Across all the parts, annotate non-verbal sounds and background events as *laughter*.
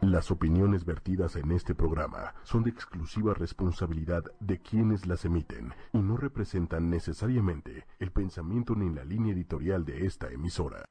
Las opiniones vertidas en este programa son de exclusiva responsabilidad de quienes las emiten y no representan necesariamente el pensamiento ni la línea editorial de esta emisora.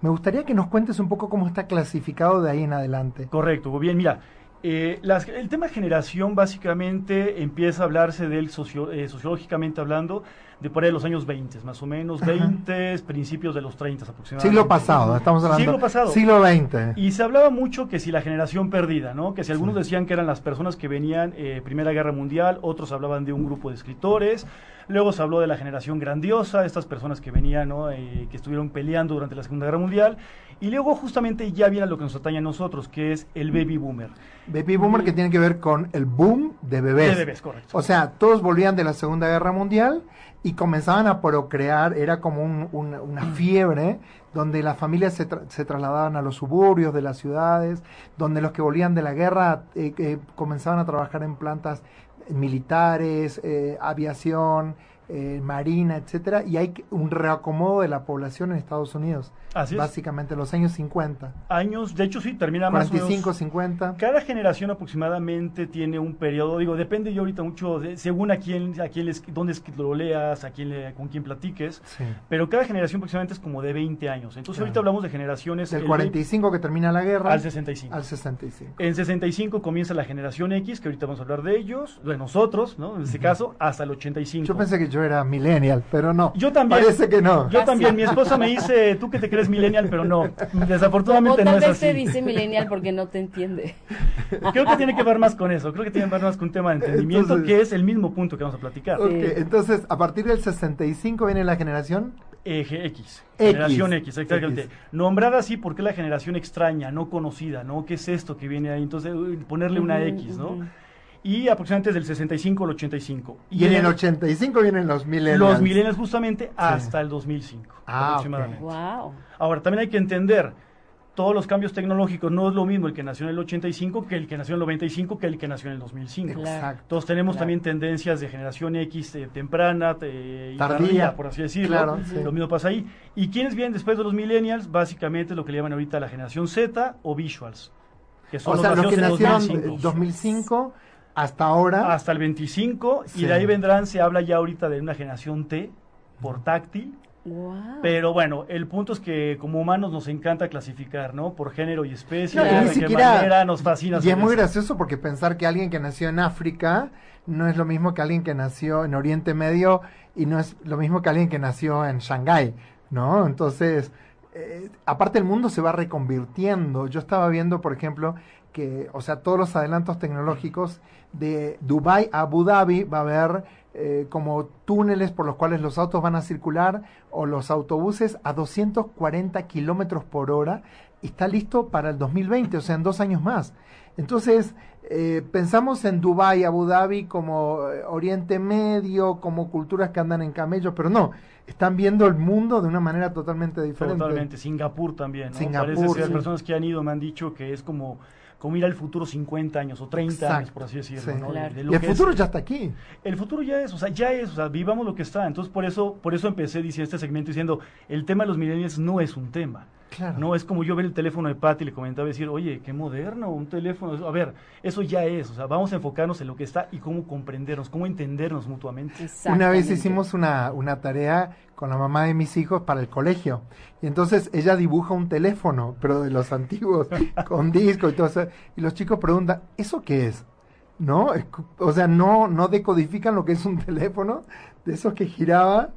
Me gustaría que nos cuentes un poco cómo está clasificado de ahí en adelante. Correcto, bien, mira, eh, el tema generación básicamente empieza a hablarse de él eh, sociológicamente hablando de por ahí los años 20, más o menos, 20, principios de los 30 aproximadamente. Siglo pasado, estamos hablando. Siglo pasado. Siglo XX. Y se hablaba mucho que si la generación perdida, ¿no? Que si algunos decían que eran las personas que venían eh, Primera Guerra Mundial, otros hablaban de un grupo de escritores, luego se habló de la generación grandiosa, estas personas que venían, ¿no? que estuvieron peleando durante la Segunda Guerra Mundial, y luego justamente ya viene lo que nos atañe a nosotros, que es el baby boomer. Baby boomer que tiene que ver con el boom de bebés. De bebés, correcto. O sea, todos volvían de la Segunda Guerra Mundial y comenzaban a procrear, era como una fiebre, donde las familias se, se, trasladaban a los suburbios de las ciudades, donde los que volvían de la guerra eh, eh, comenzaban a trabajar en plantas militares, eh, aviación, eh, marina, etcétera, y hay un reacomodo de la población en Estados Unidos. Así básicamente, los años 50. Años, de hecho sí, termina más 45, 50. Cada generación aproximadamente tiene un periodo, digo, depende yo ahorita mucho, de, según a quién, a quién les, dónde es que lo leas, a quién le, con quién platiques, pero cada generación aproximadamente es como de 20 años. Entonces ahorita hablamos de generaciones... Del 45 que termina la guerra. Al 65. Al 65. En 65 comienza la generación X, que ahorita vamos a hablar de ellos, de nosotros, ¿no? En este caso, hasta el 85. Yo pensé que yo era millennial, pero no. Yo también. Parece que no. Yo también. Mi esposa me dice, tú que te crees millennial, pero no. Desafortunadamente o tal no vez es así. te dice millennial porque no te entiende. *laughs* Creo que tiene que ver más con eso. Creo que tiene que ver más con un tema de entendimiento, que es el mismo punto que vamos a platicar. Ok, entonces, a partir del 65 viene la generación... Eje X, generación X, exactamente. Nombrada así porque es la generación extraña, no conocida, ¿no? ¿Qué es esto que viene ahí? Entonces, ponerle una X, ¿no? Y aproximadamente desde el 65 al 85. Y, en el 85 vienen los millennials. Los millennials justamente hasta el 2005 ah, aproximadamente. Wow. Ahora, también hay que entender, todos los cambios tecnológicos no es lo mismo el que nació en el 85 que el que nació en el 95 que el que nació en el 2005. Exacto. Todos tenemos también tendencias de generación X eh, temprana eh, y tardía, por así decirlo. Claro, Lo mismo pasa ahí. ¿Y quiénes vienen después de los millennials? Básicamente lo que le llaman ahorita la generación Z o visuals. Que son o los sea, los que nacieron en 2005 hasta ahora. Hasta el 25. Y de ahí vendrán, se habla ya ahorita de una generación T, portátil. Wow. Pero bueno, el punto es que como humanos nos encanta clasificar, ¿no? Por género y especie, no, de qué manera nos fascina. Y es muy gracioso porque pensar que alguien que nació en África no es lo mismo que alguien que nació en Oriente Medio y no es lo mismo que alguien que nació en Shanghái, ¿no? Entonces, eh, aparte el mundo se va reconvirtiendo. Yo estaba viendo, por ejemplo, que, o sea, todos los adelantos tecnológicos de Dubai a Abu Dhabi va a haber eh, como túneles por los cuales los autos van a circular o los autobuses a 240 kilómetros por hora y está listo para el 2020, o sea, en dos años más. Entonces, eh, pensamos en Dubai, Abu Dhabi como eh, Oriente Medio, como culturas que andan en camellos, pero no, están viendo el mundo de una manera totalmente diferente. Totalmente, Singapur también. ¿no? Singapur, Parece ser, sí. personas que han ido me han dicho que es como como ir al futuro 50 años o 30 Exacto, años, por así decirlo. sí. ¿no? Claro. De lo Y el que futuro es- ya está aquí. El futuro ya es, o sea, ya es, o sea, vivamos lo que está. Entonces, por eso, por eso empecé diciendo este segmento diciendo, el tema de los millennials no es un tema. Claro. No es como yo ver el teléfono de Patty y le comentaba decir, oye, qué moderno, un teléfono. A ver, eso ya es. O sea, vamos a enfocarnos en lo que está y cómo comprendernos, cómo entendernos mutuamente. Una vez hicimos una, una tarea con la mamá de mis hijos para el colegio. Y entonces ella dibuja un teléfono, pero de los antiguos, *laughs* con disco y todo eso. Y los chicos preguntan, ¿eso qué es? ¿No? Cu- O sea, no, no decodifican lo que es un teléfono, de esos que giraba.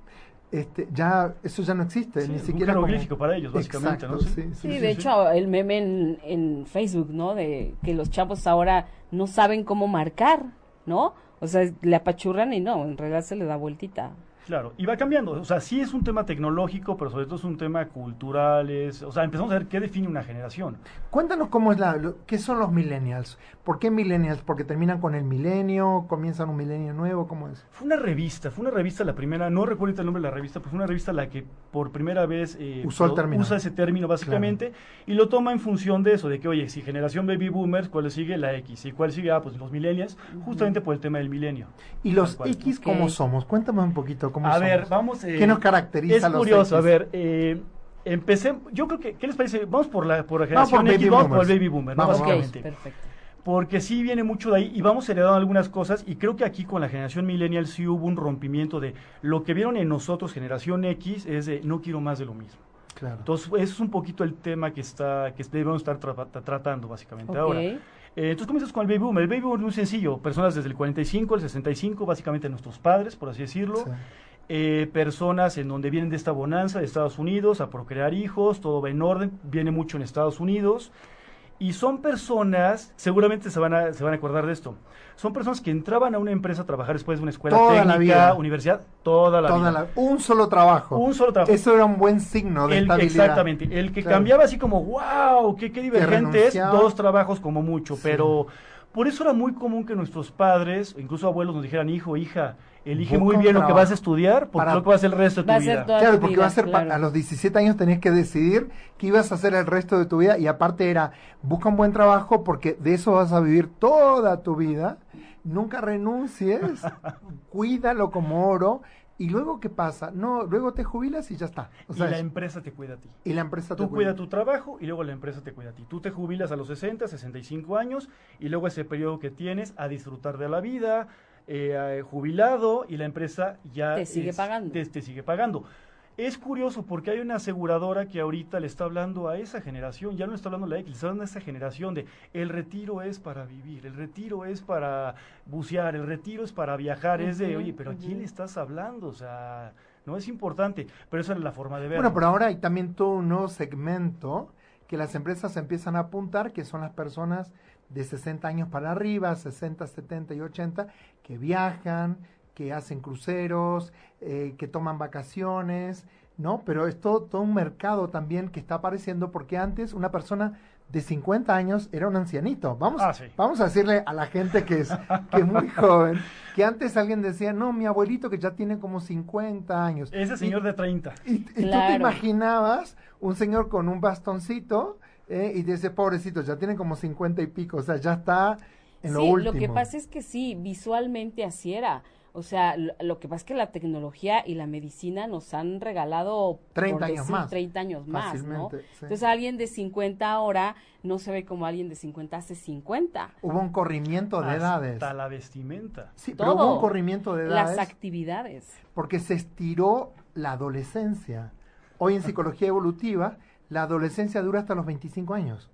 Este, ya, eso ya no existe, Sí, ni un siquiera como- jeroglífico para ellos, básicamente, Exacto, ¿no? sí, Sí. sí, Sí, sí, de sí. hecho, el meme en, en Facebook, ¿no? De que los chavos ahora no saben cómo marcar, ¿no? O sea, le apachurran y no, en realidad se le da vueltita. Claro, y va cambiando. O sea, sí es un tema tecnológico, pero sobre todo es un tema cultural. es- o sea, empezamos a ver qué define una generación. Cuéntanos cómo es la, lo- qué son los millennials. ¿Por qué millennials? Porque terminan con el milenio, comienzan un milenio nuevo, ¿cómo es? Fue una revista, fue una revista la primera, no recuerdo el nombre de la revista, pero fue una revista la que por primera vez eh, Usó el término. usa ese término básicamente y lo toma en función de eso, de que oye, si generación baby boomers, ¿cuál le sigue? La X. ¿Y cuál sigue? Ah, pues los millennials, justamente por el tema del milenio. ¿Y los cual. X cómo somos? Cuéntame un poquito cómo A somos. ver, vamos... eh, ¿Qué nos caracteriza Es a los curioso, X? a ver, eh, Empecé, yo creo que, ¿qué les parece? Vamos por la, por la Vamos generación por X, vamos por el baby boomer, ¿no? Vamos, Básicamente. perfecto. Porque sí viene mucho de ahí y vamos heredando algunas cosas y creo que aquí con la generación millennial sí hubo un rompimiento de lo que vieron en nosotros, generación X, es de no quiero más de lo mismo. Claro. Entonces, ese es un poquito el tema que está que debemos estar tra- tra- tratando básicamente ahora. Eh, entonces comienzas con el baby boom. El baby boom es muy sencillo. Personas desde el 45 al 65, básicamente nuestros padres, por así decirlo. Sí. Eh, personas en donde vienen de esta bonanza de Estados Unidos a procrear hijos, todo va en orden, viene mucho en Estados Unidos. Y son personas, seguramente se van, a, se van a acordar de esto, son personas que entraban a una empresa a trabajar después de una escuela Toda la técnica, vida. universidad, toda la Toda vida. la- un solo trabajo. Un solo trabajo. Eso era un buen signo de El- estabilidad. exactamente. El que Claro. cambiaba así como, wow, qué, qué divergente es, dos trabajos como mucho. Sí. Pero por eso era muy común que nuestros padres, incluso abuelos, nos dijeran, hijo, hija, elige muy bien lo que vas a estudiar, porque para- lo que vas a hacer el resto de tu vida. Claro, porque vida, va a ser claro. a los 17 años tenés que decidir qué ibas a hacer el resto de tu vida y aparte era busca un buen trabajo porque de eso vas a vivir toda tu vida. Nunca renuncies, *laughs* cuídalo como oro y luego qué pasa? No, luego te jubilas y ya está. O sea, y la es- empresa te cuida a ti. y la empresa te Tú cuida. cuida tu trabajo y luego la empresa te cuida a ti. Tú te jubilas a los 60, 65 años y luego ese periodo que tienes a disfrutar de la vida, eh, jubilado y la empresa ya Te sigue pagando. Te, te sigue pagando. Es curioso porque hay una aseguradora que ahorita le está hablando a esa generación, ya no está hablando a la X, le está hablando a esa generación de el retiro es para vivir, el retiro es para bucear, el retiro es para viajar, es de, oye, pero ¿a quién le estás hablando? O sea, no es importante, pero esa es la forma de verlo. Bueno, pero ahora hay también todo un nuevo segmento que las empresas empiezan a apuntar, que son las personas de 60 años para arriba, 60, 70 y 80, que viajan, que hacen cruceros, eh, que toman vacaciones, ¿no? Pero es todo, todo un mercado también que está apareciendo porque antes una persona de 50 años era un ancianito. Vamos, Ah, sí. vamos a decirle a la gente que es, que es muy *laughs* joven, que antes alguien decía, no, mi abuelito que ya tiene como 50 años. Ese Y- señor de 30. y, y tú te imaginabas un señor con un bastoncito eh, y dice, pobrecito, ya tiene como 50 y pico, o sea, ya está en lo sí, último. lo que pasa es que sí, visualmente así era. O sea, lo, lo que pasa es que la tecnología y la medicina nos han regalado 30 por años decir, más. 30 años más, ¿no? Sí. Entonces alguien de 50 ahora no se ve como alguien de 50 hace 50. Hubo un corrimiento de edades. Hasta la vestimenta. Sí, pero hubo un corrimiento de Las edades actividades. porque se estiró la adolescencia. Hoy en *laughs* psicología evolutiva, la adolescencia dura hasta los 25 años.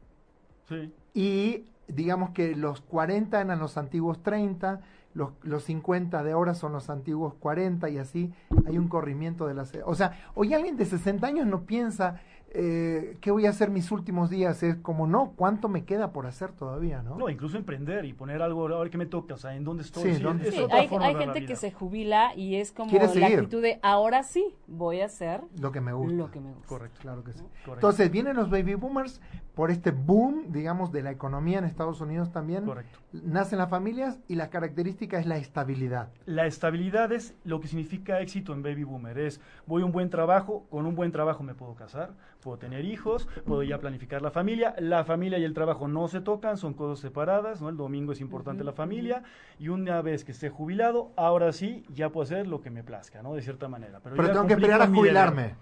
Sí. Y digamos que los 40 eran los antiguos 30, los, los 50 de ahora son los antiguos 40 y así hay un corrimiento de las... O sea, hoy alguien de 60 años no piensa, eh, ¿qué voy a hacer mis últimos días? Es como, no, ¿cuánto me queda por hacer todavía? No, No, incluso emprender y poner algo, a ver qué me toca, o sea, en dónde estoy. Sí, Sí, ¿dónde es Sí, otra hay, forma hay gente que se jubila y es como la seguir. actitud de ahora sí voy a hacer Lo que me gusta. lo que me gusta. Correcto. Claro que sí. Correcto. Entonces vienen los baby boomers por este boom, digamos, de la economía en Estados Unidos también. Correcto. Nacen las familias y la característica es la estabilidad. La estabilidad es lo que significa éxito en Baby Boomer. Es, voy a un buen trabajo, con un buen trabajo me puedo casar, puedo tener hijos, puedo ya planificar la familia. La familia y el trabajo no se tocan, son cosas separadas, ¿no? El domingo es importante la familia y una vez que esté jubilado, ahora sí, ya puedo hacer lo que me plazca, ¿no? De cierta manera. Pero, tengo que esperar a deber.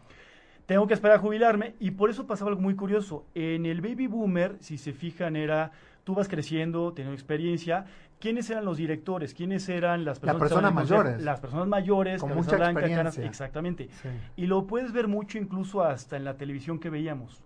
Tengo que esperar a jubilarme y por eso pasaba algo muy curioso. En el baby boomer, si se fijan, era tú vas creciendo, teniendo experiencia. ¿Quiénes eran los directores? ¿Quiénes eran las personas, mayores. Las personas mayores, Con mucha blanca, experiencia. exactamente. Sí. Y lo puedes ver mucho incluso hasta en la televisión que veíamos.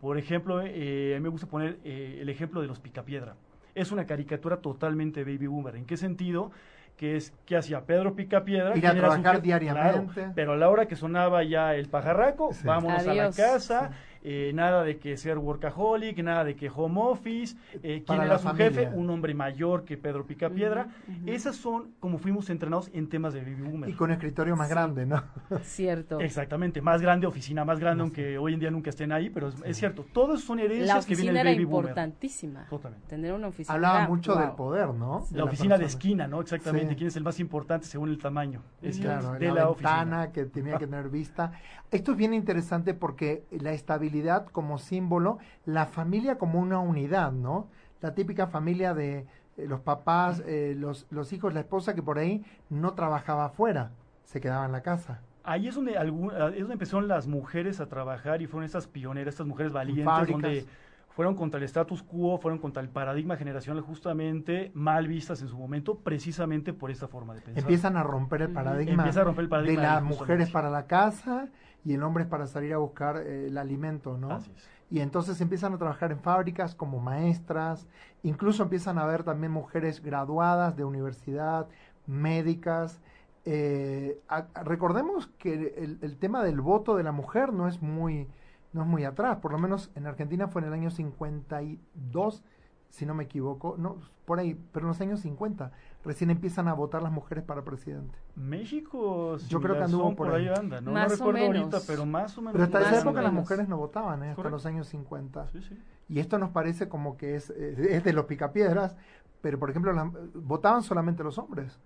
Por ejemplo, eh, a mí me gusta poner eh, el ejemplo de los Picapiedra. Es una caricatura totalmente baby boomer. ¿En qué sentido? Que es que hacía Pedro Picapiedra. Ir a ¿quién era su trabajar diariamente. Claro, pero a la hora que sonaba ya el pajarraco, Sí. vámonos a la casa. Eh, nada de que ser workaholic, nada de que home office. Eh, ¿Quién Para era su familia. jefe? Un hombre mayor que Pedro Picapiedra. Ujú. Esas son como fuimos entrenados en temas de baby boomer. Y con escritorio más Sí. grande, ¿no? Cierto. Exactamente, más grande, oficina más grande, aunque hoy en día nunca estén ahí, pero es, es cierto, todos son herencias La que vienen oficina del era baby boomer. importantísima. Totalmente. Tener una oficina. Hablaba era, mucho wow. del poder, ¿no? La oficina de esquina, ¿no? Exactamente, Sí. quién es el más importante según el tamaño. Es Claro, de la, la, ventana oficina. que tenía que tener vista. Esto es bien interesante porque la estabilidad como símbolo, la familia como una unidad, ¿no? La típica familia de eh, los papás, eh, los, los hijos, la esposa que por ahí no trabajaba afuera, se quedaba en la casa. Ahí es donde, algún, ah, es donde empezaron las mujeres a trabajar y fueron estas pioneras, estas mujeres valientes, fábricas. donde fueron contra el status quo, fueron contra el paradigma generacional justamente mal vistas en su momento, precisamente por esta forma de pensar. Empiezan a romper el paradigma, Empieza a romper el paradigma de las mujeres para la casa y el hombre es para salir a buscar eh, el alimento, ¿no? Así es. Y entonces empiezan a trabajar en fábricas como maestras, incluso empiezan a ver también mujeres graduadas de universidad, médicas. Eh, a- recordemos que el, el tema del voto de la mujer no es muy no es muy atrás, por lo menos en Argentina fue en el año 52, si no me equivoco, no, por ahí, pero en los años 50 recién empiezan a votar las mujeres para presidente. México, Yo creo que anduvo por ahí. anda, ¿no? Más no o recuerdo ahorita, menos. pero más o menos. Pero hasta esa época las mujeres no votaban, ¿eh? hasta Correcto. los años 50. Sí, sí. Y esto nos parece como que es, es de los picapiedras, pero por ejemplo, las- votaban solamente los hombres.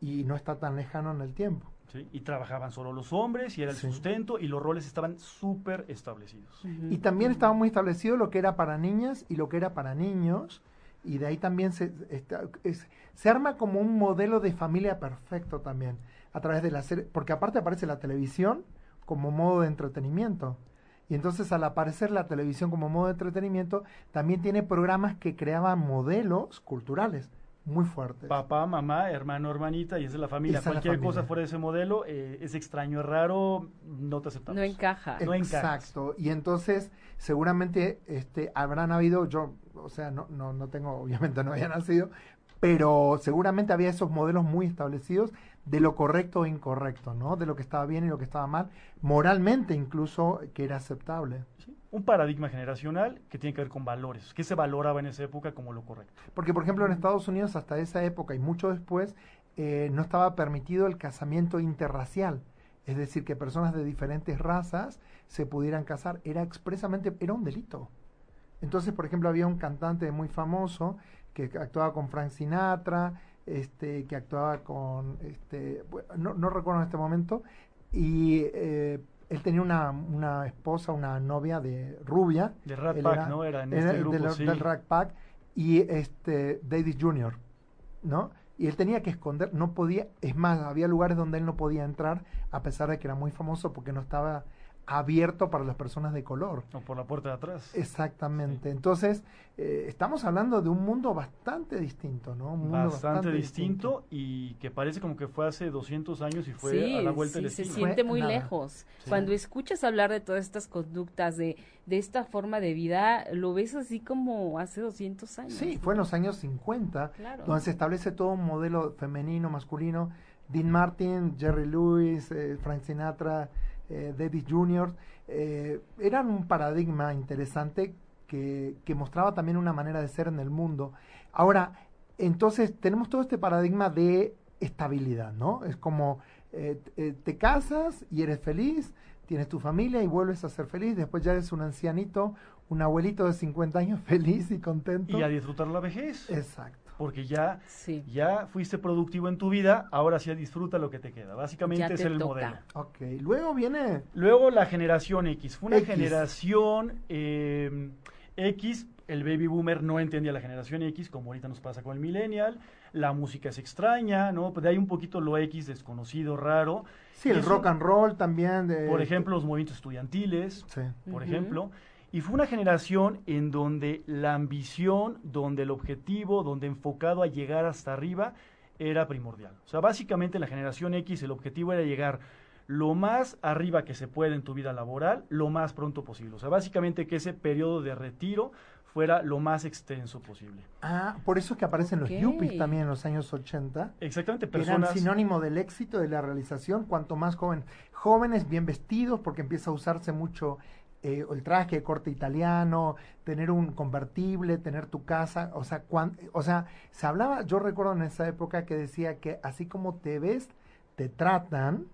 Y no está tan lejano en el tiempo. Sí, Y trabajaban solo los hombres y era el Sí. sustento y los roles estaban súper establecidos. Ujú. Y también estaba muy establecido lo que era para niñas y lo que era para niños. Y de ahí también se, está- es- se arma como un modelo de familia perfecto también. A través de la serie. Porque aparte aparece la televisión como modo de entretenimiento. Y entonces al aparecer la televisión como modo de entretenimiento, también tiene programas que creaban modelos culturales muy fuertes. Papá, mamá, hermano, hermanita, y esa es la familia. Esa es la Cualquier familia. cosa fuera de ese modelo eh, es extraño, es raro, no te aceptamos. No encaja. No encajas. Exacto. Y entonces, seguramente este, habrán habido, yo, o sea, no, no, no tengo, *laughs* obviamente no había nacido, pero seguramente había esos modelos muy establecidos de lo correcto e incorrecto, ¿no? De lo que estaba bien y lo que estaba mal, moralmente incluso que era aceptable. Sí, Un paradigma generacional que tiene que ver con valores, que se valoraba en esa época como lo correcto. Porque, por ejemplo, en Estados Unidos hasta esa época y mucho después, eh, no estaba permitido el casamiento interracial. Es decir, que personas de diferentes razas se pudieran casar. Era expresamente, era un delito. Entonces, por ejemplo, había un cantante muy famoso que actuaba con Frank Sinatra, este, que actuaba con, este, no, no recuerdo en este momento, y eh, él tenía una, una esposa, una novia de rubia. De Rat Él Pack, ¿no? Era en era este grupo, sí. del Rat Pack, y este, Davis Jr., ¿no? Y él tenía que esconder, no podía, es más, había lugares donde él no podía entrar, a pesar de que era muy famoso, porque no estaba abierto para las personas de color. O por la puerta de atrás. Exactamente. Entonces, eh, estamos hablando de un mundo bastante distinto, ¿no? Un mundo Bastante, distinto, y que parece como que fue hace 200 años y fue sí, a la vuelta sí, del se siente muy nada. lejos. Sí. Cuando escuchas hablar de todas estas conductas, de, de esta forma de vida, lo ves así como hace 200 años. Sí, fue en los años 50, Claro. donde se establece todo un modelo femenino, masculino. Dean Martin, Jerry Lewis, eh, Frank Sinatra, eh, Davis Jr., eh, eran un paradigma interesante que, que mostraba también una manera de ser en el mundo. Ahora, entonces tenemos todo este paradigma de estabilidad, ¿no? Es como eh, eh, te casas y eres feliz, tienes tu familia y vuelves a ser feliz, después ya eres un ancianito, un abuelito de 50 años *laughs* feliz y contento. Y a disfrutar la vejez. Exacto. Porque ya, Sí. ya fuiste productivo en tu vida, ahora sí disfruta lo que te queda. Básicamente te era el toca. modelo. Ok, luego viene Luego la generación X. Fue una X. generación eh, X. El baby boomer no entendía la generación X, como ahorita nos pasa con el millennial. La música es extraña, ¿no? Pues de ahí un poquito lo X desconocido, raro. sí, Y el eso- rock and roll también. De, Por ejemplo, los movimientos estudiantiles, Sí. por ejemplo. Y fue una generación en donde la ambición, donde el objetivo, donde enfocado a llegar hasta arriba era primordial. O sea, básicamente la generación X el objetivo era llegar lo más arriba que se puede en tu vida laboral, lo más pronto posible. O sea, básicamente que ese periodo de retiro fuera lo más extenso posible. Ah, por eso es que aparecen los yuppies también en los años 80. Exactamente, que eran personas... sinónimo del éxito, de la realización, cuanto más joven. Jóvenes bien vestidos, porque empieza a usarse mucho eh, el traje de corte italiano, tener un convertible, tener tu casa, o sea, cuan- o sea, se hablaba, yo recuerdo en esa época que decía que así como te ves, te tratan,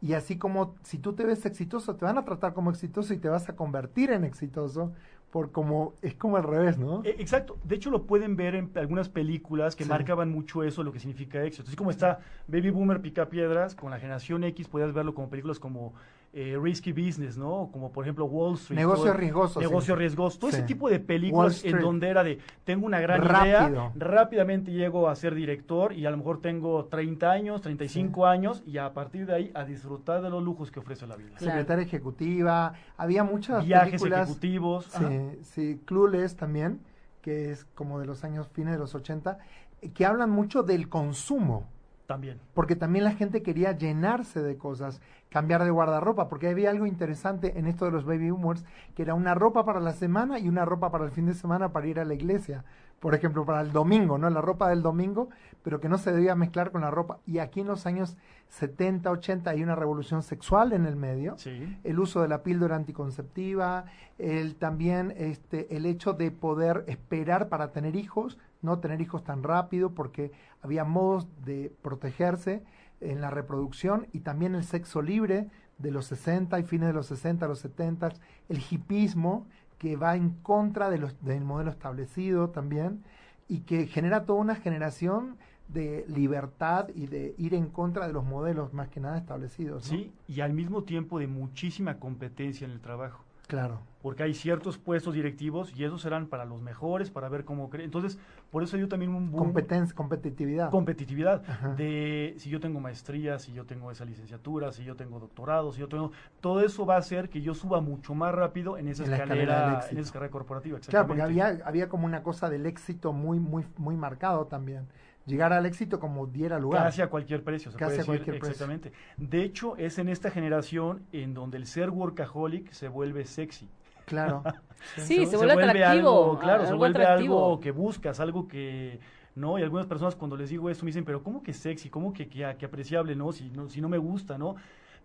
y así como si tú te ves exitoso, te van a tratar como exitoso y te vas a convertir en exitoso, por como, es como al revés, ¿no? Eh, Exacto, de hecho lo pueden ver en algunas películas que Sí. marcaban mucho eso, lo que significa éxito. Así como está Baby Boomer Pica Piedras, con la generación X podías verlo como películas como eh, risky business, ¿no? Como por ejemplo Wall Street. Negocio todo- riesgoso, Negocio sí. riesgoso. Todo ese Sí. tipo de películas en donde era de, tengo una gran Rápido. idea, rápidamente llego a ser director y a lo mejor tengo 30 años, 35 años y a partir de ahí a disfrutar de los lujos que ofrece la vida. Claro. Secretaria ejecutiva, había muchas Viajes películas, ejecutivos. ajá. sí, sí, Clueless también, que es como de los años fines de los 80, eh, que hablan mucho del consumo. También. porque también la gente quería llenarse de cosas, cambiar de guardarropa, porque había algo interesante en esto de los baby boomers, que era una ropa para la semana y una ropa para el fin de semana para ir a la iglesia. Por ejemplo, para el domingo, ¿no? La ropa del domingo, pero que no se debía mezclar con la ropa. Y aquí en los años 70, 80 hay una revolución sexual en el medio Sí. el uso de la píldora anticonceptiva, el también este el hecho de poder esperar para tener hijos, no tener hijos tan rápido porque había modos de protegerse en la reproducción y también el sexo libre de los 60 y fines de los 60 a los 70, el hipismo que va en contra de los, del modelo establecido también y que genera toda una generación de libertad y de ir en contra de los modelos más que nada establecidos. Sí, y al mismo tiempo de muchísima competencia en el trabajo. Claro. porque hay ciertos puestos directivos y esos serán para los mejores, para ver cómo creen. Entonces, por eso dio también un boom. Competencia, competitividad. competitividad Ajá. de si yo tengo maestría, si yo tengo esa licenciatura, si yo tengo doctorado, si yo tengo todo eso va a hacer que yo suba mucho más rápido en esa En escalera en esa escalera corporativa. Claro, porque había, había como una cosa del éxito muy, muy, muy marcado también. Llegar al éxito como diera lugar. Casi a cualquier precio, se Casi puede a decir, cualquier precio. exactamente. De hecho, es en esta generación en donde el ser workaholic se vuelve sexy. Claro. *laughs* Sí, se vuelve atractivo, algo, claro, se vuelve atractivo. algo que buscas, algo que no, y algunas personas cuando les digo esto me dicen, pero ¿cómo que sexy? ¿Cómo que, que, que apreciable? No, si no, si no me gusta, ¿no?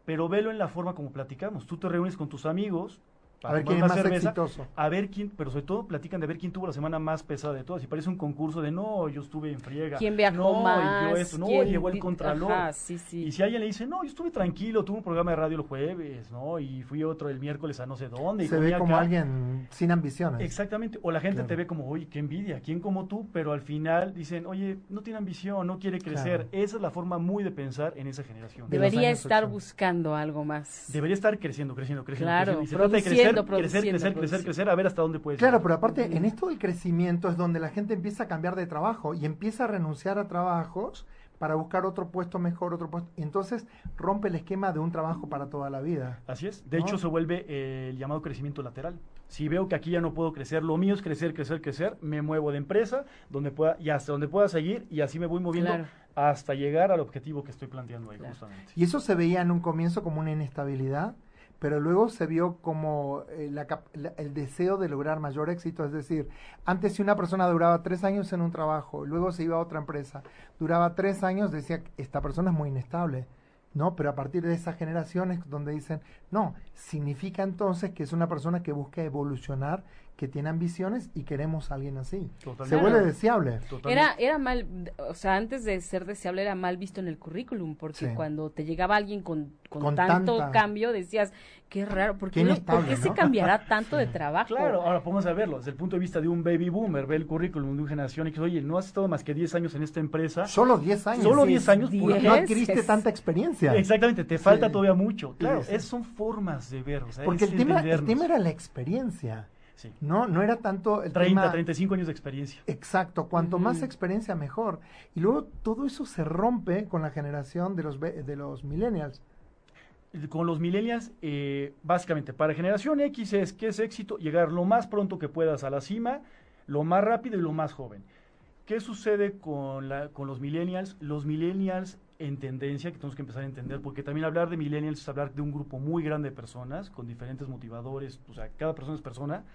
Pero velo en la forma como platicamos. Tú te reúnes con tus amigos A ver quién es más cerveza, exitoso. a ver quién, pero sobre todo platican de ver quién tuvo la semana más pesada de todas. Y parece un concurso de no, yo estuve en friega. ¿Quién viajó no, más? Y yo esto, no, ¿Quién llegó el contralor. Ajá, sí, sí. Y si alguien le dice, no, yo estuve tranquilo, tuve un programa de radio el jueves, ¿no? Y fui otro el miércoles a no sé dónde. Y Se ve como acá. alguien sin ambiciones. Exactamente, o la gente Claro. te ve como, oye, qué envidia, ¿quién como tú? Pero al final dicen, oye, no tiene ambición, no quiere crecer. Claro. Esa es la forma muy de pensar en esa generación. Debería estar 80. buscando algo más. Debería estar creciendo, creciendo, creciendo. Claro, creciendo. Y se trata de crecer, produciendo, crecer, crecer, produciendo, crecer, produciendo. crecer, a ver hasta dónde puedes Claro, llegar. pero aparte, en esto del crecimiento es donde la gente empieza a cambiar de trabajo y empieza a renunciar a trabajos para buscar otro puesto mejor, otro puesto. Y entonces rompe el esquema de un trabajo para toda la vida. Así es. De ¿No? hecho, se vuelve eh, el llamado crecimiento lateral. Si veo que aquí ya no puedo crecer, lo mío es crecer, crecer, crecer, me muevo de empresa donde pueda y hasta donde pueda seguir y así me voy moviendo Claro. hasta llegar al objetivo que estoy planteando ahí Claro. justamente. Y eso se veía en un comienzo como una inestabilidad, pero luego se vio como eh, el deseo de lograr mayor éxito. Es decir, antes si una persona duraba tres años en un trabajo, luego se iba a otra empresa, duraba tres años, decía, esta persona es muy inestable. ¿no? Pero a partir de esas generaciones donde dicen, no, significa entonces que es una persona que busca evolucionar, que tiene ambiciones y queremos a alguien así. Totalmente. Se vuelve deseable. Totalmente. Era, era mal, o sea, antes de ser deseable era mal visto en el currículum, porque Sí. cuando te llegaba alguien con, con, Con tanto tanta- cambio, decías, qué raro, ¿por Qué qué, no- inestable, ¿por qué se cambiará *laughs* tanto de trabajo? Claro, ahora vamos a verlo desde el punto de vista de un baby boomer, ve el currículum de una generación y que, oye, no has estado más que 10 años en esta empresa. Solo 10 años. Solo Sí, 10 años, diez. No adquiriste Es- tanta experiencia. Exactamente, te falta Sí. todavía mucho. Claro, Sí, sí. es, son formas de ver. O sea, Porque es el tema, el tema era la experiencia. Sí. No, no era tanto el 30, tema. 35 años de experiencia. Exacto, cuanto más experiencia mejor. Y luego todo eso se rompe con la generación de los de los millennials. Con los millennials, eh, básicamente, para generación X es que es éxito llegar lo más pronto que puedas a la cima, lo más rápido y lo más joven. ¿Qué sucede con, la, con los millennials? Los millennials en tendencia, que tenemos que empezar a entender, porque también hablar de millennials es hablar de un grupo muy grande de personas, con diferentes motivadores, o sea, cada persona es persona,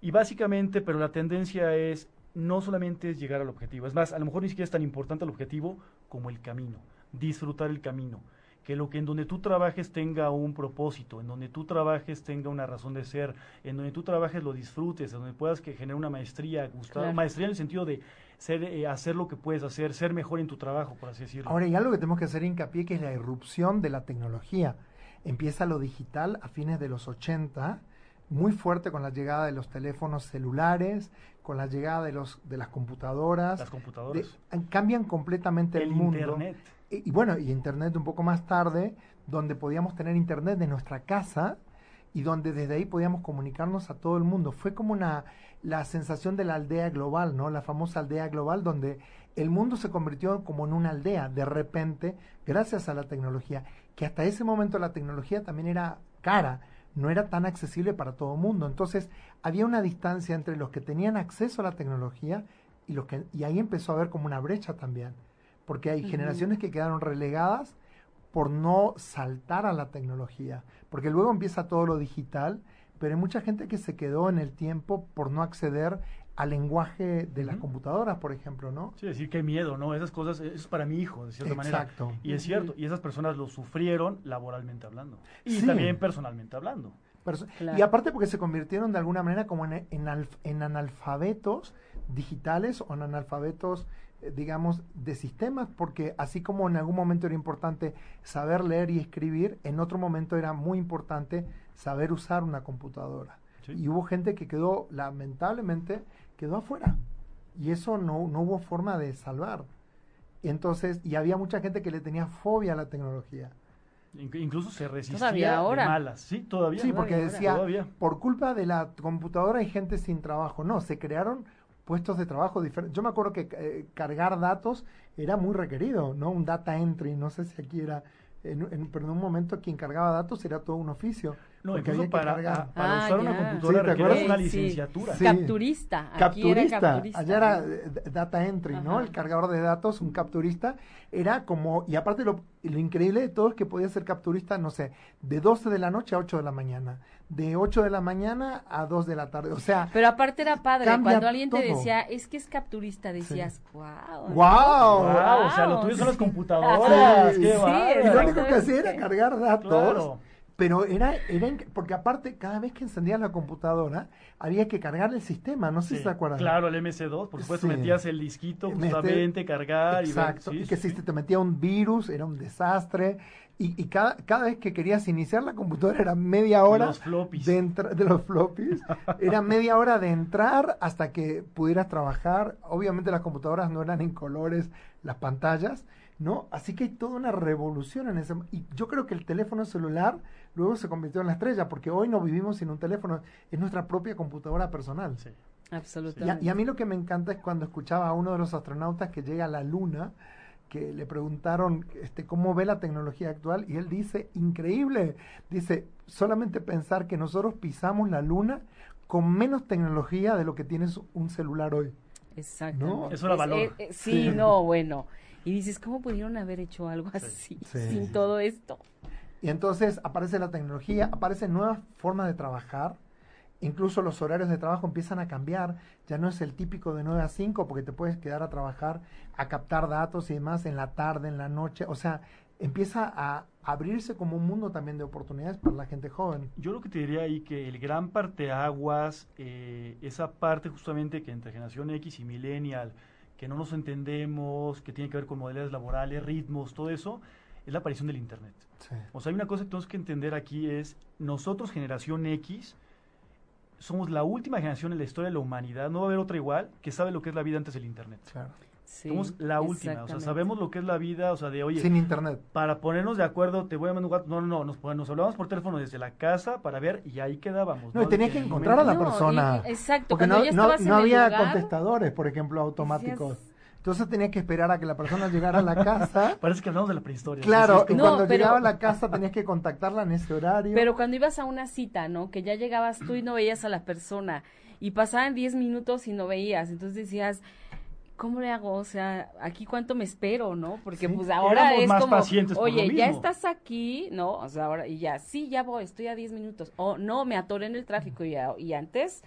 y básicamente, pero la tendencia es, no solamente es llegar al objetivo, es más, a lo mejor ni siquiera es tan importante el objetivo como el camino, disfrutar el camino, que lo que en donde tú trabajes tenga un propósito, en donde tú trabajes tenga una razón de ser, en donde tú trabajes lo disfrutes, en donde puedas que generar una maestría, gustar, Claro. maestría en el sentido de ser, eh, hacer lo que puedes hacer, ser mejor en tu trabajo, por así decirlo. Ahora, hay algo que tenemos que hacer hincapié que es la irrupción de la tecnología. Empieza lo digital a fines de los 80, muy fuerte con la llegada de los teléfonos celulares, con la llegada de los de las computadoras. Las computadoras. De, cambian completamente el, el mundo. Internet. Y, y, bueno, y internet un poco más tarde, donde podíamos tener internet de nuestra casa y donde desde ahí podíamos comunicarnos a todo el mundo. Fue como una la sensación de la aldea global, ¿no? La famosa aldea global donde el mundo se convirtió como en una aldea de repente gracias a la tecnología, que hasta ese momento la tecnología también era cara, no era tan accesible para todo el mundo. Entonces, había una distancia entre los que tenían acceso a la tecnología y los que y ahí empezó a haber como una brecha también, porque hay uh -huh. generaciones que quedaron relegadas por no saltar a la tecnología, porque luego empieza todo lo digital, pero hay mucha gente que se quedó en el tiempo por no acceder al lenguaje de las uh -huh. computadoras, por ejemplo, ¿no? Sí, decir qué miedo, ¿no? Esas cosas, eso es para mi hijo, de cierta Exacto. manera. Y es cierto, y esas personas lo sufrieron laboralmente hablando. Y sí. también personalmente hablando. Perso claro. Y aparte porque se convirtieron de alguna manera como en, en, en analfabetos digitales o en analfabetos eh, digamos, de sistemas, porque así como en algún momento era importante saber leer y escribir, en otro momento era muy importante saber usar una computadora. Sí. Y hubo gente que quedó, lamentablemente, quedó afuera. Y eso no, no hubo forma de salvar. Entonces, y había mucha gente que le tenía fobia a la tecnología. Incluso se resistía ¿Todavía ahora? de malas. Sí, todavía. Sí, porque todavía, decía, todavía. por culpa de la computadora hay gente sin trabajo. No, se crearon puestos de trabajo diferentes. Yo me acuerdo que eh, cargar datos era muy requerido, ¿no? Un data entry, no sé si aquí era, en, en, pero en un momento quien cargaba datos era todo un oficio. No, incluso para, a, para Ah, usar ya. una computadora Sí, ¿te requieres acuerdas? una Sí. licenciatura. Sí. Capturista. Aquí capturista. era capturista. Allá era eh, data entry, ¿no? El cargador de datos, un capturista, era como, y aparte lo, lo increíble de todo es que podía ser capturista, no sé, de 12 de la noche a 8 de la mañana, de 8 de la mañana a 2 de la tarde, o sea, Pero aparte era padre, cuando alguien te decía, es que es capturista, decías, wow. ¡Guau! Wow, o sea, lo Wow, tuyo son las Sí. sí. computadoras. Sí, qué sí, y lo único que hacía era cargar datos. Claro. Pero era, era, porque aparte, cada vez que encendías la computadora, había que cargar el sistema, no sé Sí, si se acuerdan. Claro, el MC2, por supuesto, Sí. metías el disquito Mete- justamente, cargar Exacto, y ver. y que si te metía un virus, era un desastre. Y, y cada, cada vez que querías iniciar la computadora era media hora Los floppies. de de los floppies. era media hora de entrar hasta que pudieras trabajar. Obviamente las computadoras no eran en colores, las pantallas, ¿no? Así que hay toda una revolución en ese. Y yo creo que el teléfono celular luego se convirtió en la estrella, porque hoy no vivimos sin un teléfono, es nuestra propia computadora personal. Sí. Y a, Absolutamente. y a mí lo que me encanta es cuando escuchaba a uno de los astronautas que llega a la Luna, que le preguntaron este, cómo ve la tecnología actual, y él dice, increíble, dice, solamente pensar que nosotros pisamos la Luna con menos tecnología de lo que tiene su- un celular hoy. Exacto. ¿No? Eso era valor. sí, Sí. no, bueno. Y dices, ¿cómo pudieron haber hecho algo así Sí. sin todo esto? Y entonces aparece la tecnología, aparecen nuevas formas de trabajar, incluso los horarios de trabajo empiezan a cambiar, ya no es el típico de 9 a 5 porque te puedes quedar a trabajar, a captar datos y demás en la tarde, en la noche, o sea, empieza a abrirse como un mundo también de oportunidades para la gente joven. Yo lo que te diría ahí que el gran parteaguas, eh, esa parte justamente que entre generación X y millennial, que no nos entendemos, que tiene que ver con modelos laborales, ritmos, todo eso, es la aparición del Internet. O sea, hay una cosa que tenemos que entender aquí es, nosotros generación X, somos la última generación en la historia de la humanidad, no va a haber otra igual, que sabe lo que es la vida antes del Internet. Claro. Sí, somos la última, o sea, sabemos lo que es la vida, o sea, de oye, Sin internet. para ponernos de acuerdo, te voy a mandar un gato. No, no, no, nos, nos hablábamos por teléfono desde la casa para ver y ahí quedábamos. No, y tenías que encontrar a la No, persona. y- exacto, Porque no, no, no había lugar, contestadores, por ejemplo, automáticos. decías- Entonces tenías que esperar a que la persona llegara a la casa. *laughs* Parece que hablamos de la prehistoria. Claro, Sí, y No, cuando pero- llegaba a la casa tenías que contactarla en ese horario. Pero cuando ibas a una cita, ¿no? Que ya llegabas tú y no veías a la persona y pasaban 10 minutos y no veías, entonces decías, ¿cómo le hago? O sea, aquí cuánto me espero, ¿no? Porque Sí. pues ahora es más como, pacientes por lo oye, ya mismo". estás aquí, ¿no? O sea, ahora y ya, sí, ya voy, estoy a 10 minutos. O no, me atoré en el tráfico y, y antes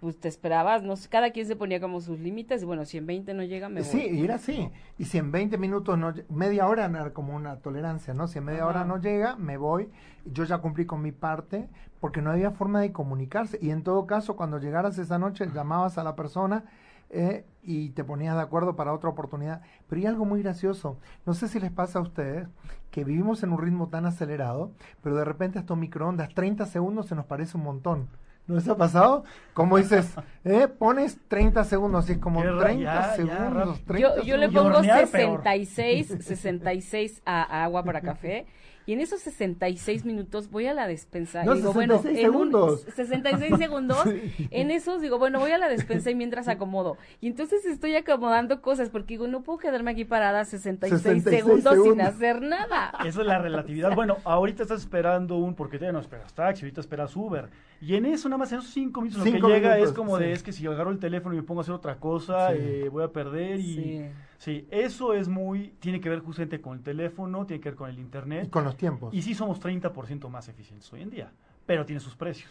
pues te esperabas, no sé, cada quien se ponía como sus límites y bueno, si en 20 no llega me voy. Sí, era así. Y si en 20 minutos, no, media hora era como una tolerancia, ¿no? Si en media Ajá. hora no llega, me voy. Yo ya cumplí con mi parte porque no había forma de comunicarse. Y en todo caso, cuando llegaras esa noche, llamabas a la persona eh, y te ponías de acuerdo para otra oportunidad. Pero hay algo muy gracioso. No sé si les pasa a ustedes que vivimos en un ritmo tan acelerado, pero de repente hasta un microondas, 30 segundos se nos parece un montón. ¿No les ha pasado? Como dices, *laughs* eh, pones 30 segundos y es como Qué ra- 30 ya, ya, segundos. rápido. 30 Yo, yo le pongo hornear peor. 66, 66 a, a agua para café. Y en esos 66 minutos voy a la despensa. No, y digo, bueno, 66 en un- segundos. 66 *laughs* segundos. En esos digo, bueno, voy a la despensa y mientras acomodo. Y entonces estoy acomodando cosas porque digo, no puedo quedarme aquí parada 66, 66 segundos, sin segundos. hacer nada. Esa es la relatividad. Bueno, ahorita estás esperando un, porque ya no esperas taxi, ahorita esperas Uber. Y en eso, nada más en esos cinco minutos, lo que llega minutos, es como de, es que si agarro el teléfono y me pongo a hacer otra cosa, Sí. eh, voy a perder y... Sí. Sí. eso es muy, tiene que ver justamente con el teléfono, tiene que ver con el Y internet. con los tiempos. Y sí somos 30% más eficientes hoy en día, pero tiene sus precios.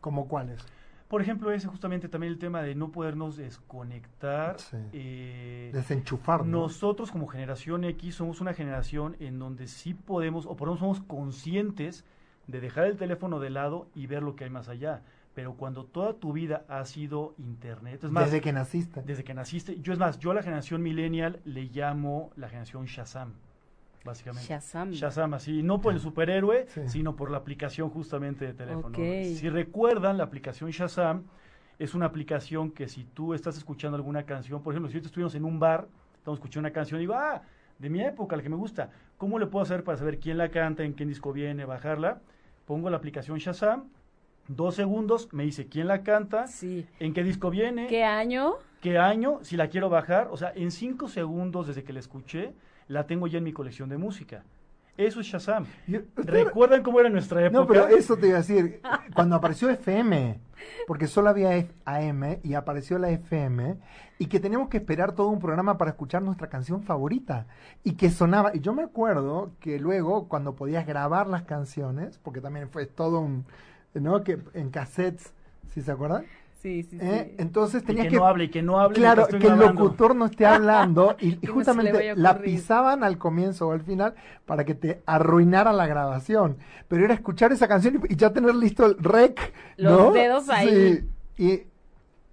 ¿Como cuáles? Por ejemplo, ese justamente también el tema de no podernos desconectar. Sí. eh, Desenchufar, ¿no? nosotros como generación X somos una generación en donde sí podemos, o por lo menos somos conscientes de dejar el teléfono de lado y ver lo que hay más allá. Pero cuando toda tu vida ha sido internet, es más, Desde que naciste. desde que naciste, yo es más, yo a la generación millennial le llamo la generación Shazam, básicamente. Shazam. Shazam, así, no por el superhéroe, Sí. sino por la aplicación justamente de teléfono. Ok. Si recuerdan, la aplicación Shazam es una aplicación que si tú estás escuchando alguna canción, por ejemplo, si ahorita estuvimos en un bar, estamos escuchando una canción y digo, ah, de mi época, la que me gusta, ¿cómo le puedo hacer para saber quién la canta, en qué disco viene, bajarla? Pongo la aplicación Shazam, dos segundos, me dice quién la canta, Sí. en qué disco viene, ¿Qué año? qué año, si la quiero bajar, o sea, en cinco segundos desde que la escuché, la tengo ya en mi colección de música. Eso es Shazam. ¿Recuerdan cómo era nuestra época? No, pero eso te iba a decir. Cuando apareció FM, porque solo había AM y apareció la FM, y que teníamos que esperar todo un programa para escuchar nuestra canción favorita. Y que sonaba. Y yo me acuerdo que luego, cuando podías grabar las canciones, porque también fue todo un. ¿No? Que en cassettes, ¿sí se acuerdan? Sí, sí, ¿Eh? sí. Entonces Y tenías que, que. no hable, y que no hable. Claro, que el locutor no esté hablando *laughs* y, no justamente la pisaban al comienzo o al final para que te arruinara la grabación. Pero era escuchar esa canción y, y ya tener listo el rec. Los ¿no? dedos ahí. Sí. Y,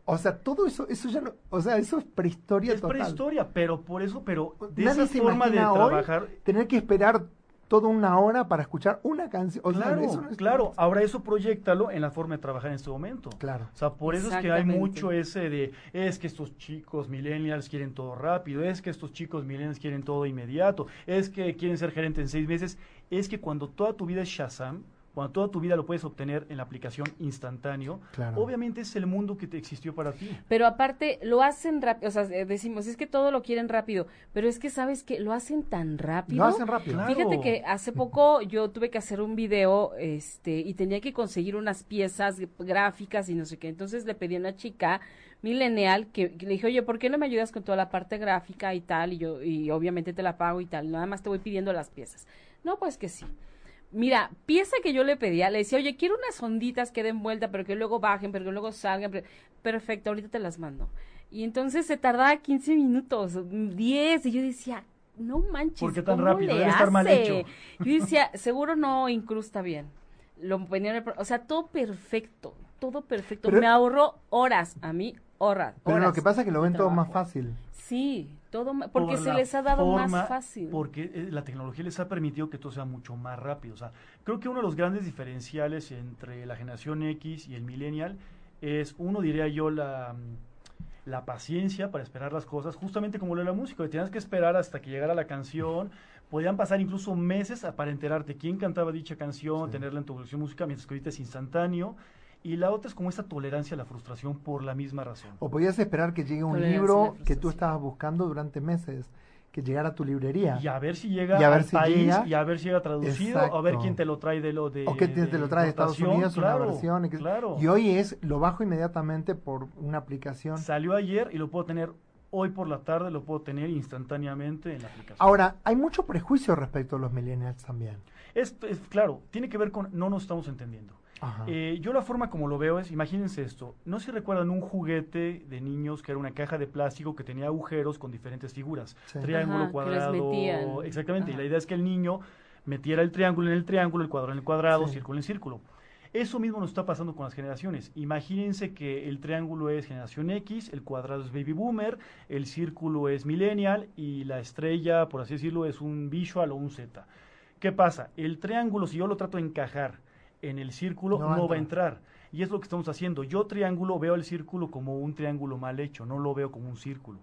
o sea, todo eso, eso ya no, o sea, eso es prehistoria Es total. prehistoria, pero por eso, pero de Nadie esa se forma de hoy trabajar. Tener que esperar toda una hora para escuchar una canción. O sea, Claro, eso no es- claro. Ahora eso proyectalo en la forma de trabajar en este momento. Claro. O sea, por eso es que hay mucho ese de, es que estos chicos millennials quieren todo rápido, es que estos chicos millennials quieren todo inmediato, es que quieren ser gerente en seis meses, es que cuando toda tu vida es Shazam, cuando toda tu vida lo puedes obtener en la aplicación instantáneo, Claro. obviamente es el mundo que te existió para ti. Pero aparte lo hacen rápido, o sea, eh, decimos, es que todo lo quieren rápido, pero es que sabes que lo hacen tan rápido. Lo hacen rápido. Claro. Fíjate que hace poco yo tuve que hacer un video, este, y tenía que conseguir unas piezas gráficas y no sé qué. Entonces le pedí a una chica millennial que, que le dije, oye, ¿por qué no me ayudas con toda la parte gráfica y tal? Y yo, y obviamente te la pago y tal. Nada más te voy pidiendo las piezas. No, pues que sí. Mira, pieza que yo le pedía, le decía, oye, quiero unas onditas que den vuelta, pero que luego bajen, pero que luego salgan. Perfecto, ahorita te las mando. Y entonces se tardaba 15 minutos, 10, y yo decía, no manches. ¿Por qué tan ¿cómo rápido? Debe estar mal hecho. Yo decía, seguro no incrusta bien. Lo ponía en el pro- o sea, todo perfecto, todo perfecto. Pero- Me ahorró horas, a mí, horas. Pero lo que pasa es que lo ven todo más fácil. Sí, todo, porque por se les ha dado forma, más fácil. Porque eh, la tecnología les ha permitido que todo sea mucho más rápido. O sea, creo que uno de los grandes diferenciales entre la generación X y el millennial es, uno diría yo, la, la paciencia para esperar las cosas, justamente como lo de la música, que tenías que esperar hasta que llegara la canción. Podían pasar incluso meses para enterarte quién cantaba dicha canción, Sí. tenerla en tu colección música, mientras que ahorita es instantáneo. Y la otra es como esta tolerancia a la frustración por la misma razón. O podías esperar que llegue un Tolerancia libro que tú estabas buscando durante meses, que llegara a tu librería. Y a ver si llega Y a ver al si país llega. y a ver si llega traducido, a ver Exacto. quién te lo trae de lo de. o que te, te lo trae de Estados. Unidos, claro, una versión. y que- Claro. Y hoy es, lo bajo inmediatamente por una aplicación. Salió ayer y lo puedo tener hoy por la tarde, lo puedo tener instantáneamente en la aplicación. Ahora, hay mucho prejuicio respecto a los millennials también. Es, es- claro, tiene que ver con no nos estamos entendiendo. Eh, yo la forma como lo veo es, imagínense esto, no sé si recuerdan un juguete de niños que era una caja de plástico que tenía agujeros con diferentes figuras, Sí. triángulo, Ajá, cuadrado, exactamente, y la idea es que el niño metiera el triángulo en el triángulo, el cuadrado en el cuadrado, Sí. círculo en círculo. Eso mismo nos está pasando con las generaciones. Imagínense que el triángulo es generación X, el cuadrado es baby boomer, el círculo es millennial y la estrella, por así decirlo, es un visual o un Z. ¿Qué pasa? El triángulo, si yo lo trato de encajar en el círculo, No no, va a entrar. Y es lo que estamos haciendo. Yo triángulo veo el círculo como un triángulo mal hecho, no lo veo como un círculo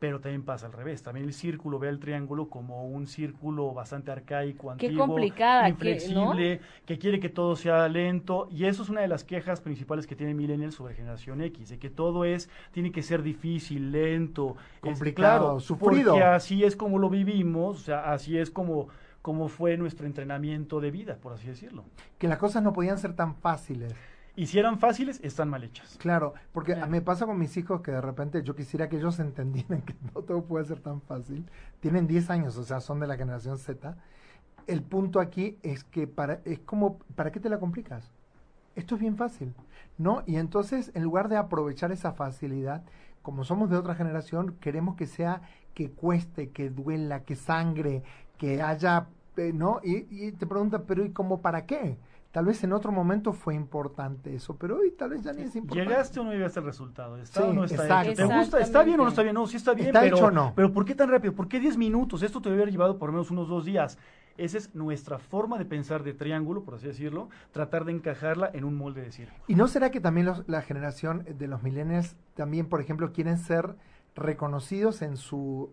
pero también pasa al revés. También el círculo ve al triángulo como un círculo bastante arcaico, antiguo, complicada, inflexible, que quiere que todo sea lento. Y eso es una de las quejas principales que tiene Millennial sobre Generación X, de que todo es, tiene que ser difícil, lento, complicado, es, sufrido. Porque así es como lo vivimos, o sea, así es como como fue nuestro entrenamiento de vida, por así decirlo. Que las cosas no podían ser tan fáciles. Y si eran fáciles, están mal hechas. Claro, porque me pasa con mis hijos que de repente yo quisiera que ellos *laughs* entendieran que no todo puede ser tan fácil. Tienen 10 años, o sea, son de la generación Z. El punto aquí es que para, es como, ¿para qué te la complicas? Esto es bien fácil, ¿no? Y entonces, en lugar de aprovechar esa facilidad, como somos de otra generación, queremos que sea que cueste, que duela, que sangre, que haya, eh, ¿no? Y, y te pregunta, pero ¿y cómo para qué? Tal vez en otro momento fue importante eso, pero hoy tal vez ya ni es importante. Llegaste o no llegaste al resultado. ¿Está o no está ¿Te gusta? ¿Está bien o no está bien? No, sí está bien, ¿Está pero, hecho no? pero ¿por qué tan rápido? ¿Por qué 10 minutos? Esto te debe haber llevado por lo menos unos dos días. Esa es nuestra forma de pensar de triángulo, por así decirlo, tratar de encajarla en un molde de círculo. ¿Y no será que también la generación de los millennials también, por ejemplo, quieren ser reconocidos en, su,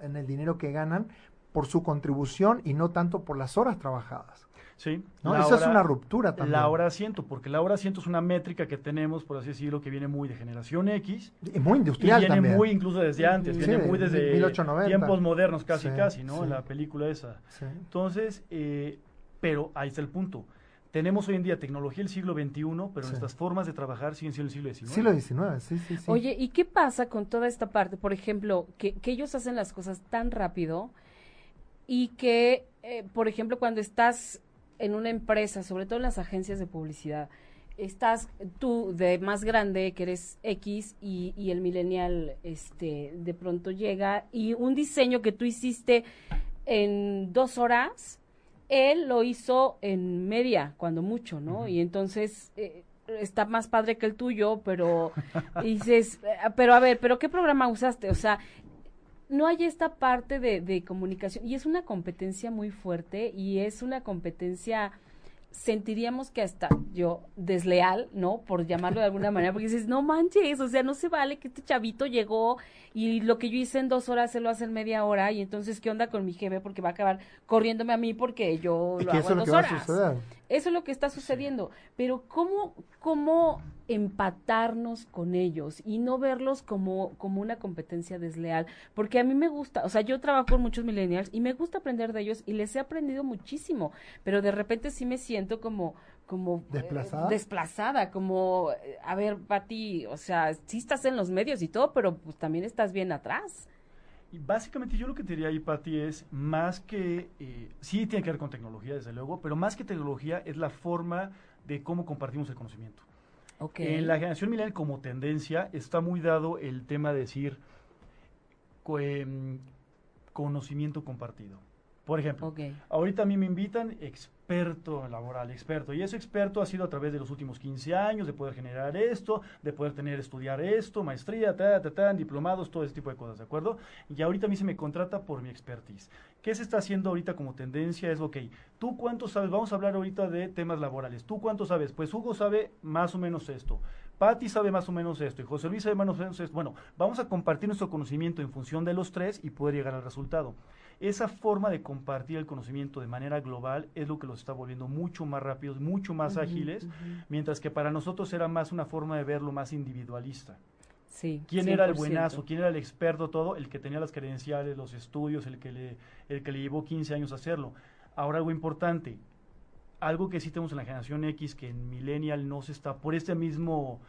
en el dinero que ganan por su contribución y no tanto por las horas trabajadas? Sí. ¿no? Eso es una ruptura también. La hora asiento, porque la hora asiento es una métrica que tenemos, por así decirlo, que viene muy de generación X. Y muy industrial y viene muy incluso desde antes, viene muy desde 1890. tiempos modernos casi, casi, ¿no? La película esa. Entonces, eh, pero ahí está el punto. Tenemos hoy en día tecnología del siglo XXI, pero nuestras formas de trabajar siguen siendo el siglo XIX. Siglo XIX, sí, sí, sí. Oye, ¿y qué pasa con toda esta parte? Por ejemplo, que, que ellos hacen las cosas tan rápido y que, eh, por ejemplo, cuando estás en una empresa, sobre todo en las agencias de publicidad, estás tú de más grande, que eres X, y, y el millennial este, de pronto llega, y un diseño que tú hiciste en dos horas, él lo hizo en media, cuando mucho, ¿no? Y entonces... Eh, está más padre que el tuyo, pero *laughs* dices, eh, pero a ver, pero ¿qué programa usaste? O sea, no hay esta parte de, de comunicación y es una competencia muy fuerte y es una competencia sentiríamos que hasta yo desleal, ¿no? Por llamarlo de alguna manera, porque dices, no manches, o sea, no se vale que este chavito llegó y lo que yo hice en dos horas se lo hace en media hora y entonces, ¿qué onda con mi jefe? Porque va a acabar corriéndome a mí porque yo lo hago en dos horas. Eso es lo que está sucediendo. Pero ¿cómo, cómo empatarnos con ellos y no verlos como, como una competencia desleal? Porque a mí me gusta, o sea, yo trabajo con muchos millennials y me gusta aprender de ellos y les he aprendido muchísimo, pero de repente sí me siento como como eh, desplazada, desplazada como eh, a ver Pati o sea sí estás en los medios y todo pero pues también estás bien atrás y básicamente yo lo que te diría ahí, Pati, es más que, eh, sí tiene que ver con tecnología, desde luego, pero más que tecnología es la forma de cómo compartimos el conocimiento. En la generación milenial como tendencia está muy dado el tema de decir em, conocimiento compartido. Por ejemplo, ahorita a mí me invitan experto laboral, experto. Y ese experto ha sido a través de los últimos 15 años de poder generar esto, de poder tener, estudiar esto, maestría, ta, ta, ta, diplomados, todo ese tipo de cosas, ¿de acuerdo? Y ahorita a mí se me contrata por mi expertise. ¿Qué se está haciendo ahorita como tendencia? Es, ok, ¿tú cuánto sabes? Vamos a hablar ahorita de temas laborales. ¿Tú cuánto sabes? Pues Hugo sabe más o menos esto. Patti sabe más o menos esto y José Luis sabe más o menos esto. Bueno, vamos a compartir nuestro conocimiento en función de los tres y poder llegar al resultado. Esa forma de compartir el conocimiento de manera global es lo que los está volviendo mucho más rápidos, mucho más ágiles, mientras que para nosotros era más una forma de verlo más individualista. Sí, ¿Quién era el buenazo? ¿Quién era el experto todo? El que tenía las credenciales, los estudios, el que le, el que le llevó 15 años a hacerlo. Ahora algo importante, algo que sí tenemos en la generación X que en Millennial no se está, por este mismo,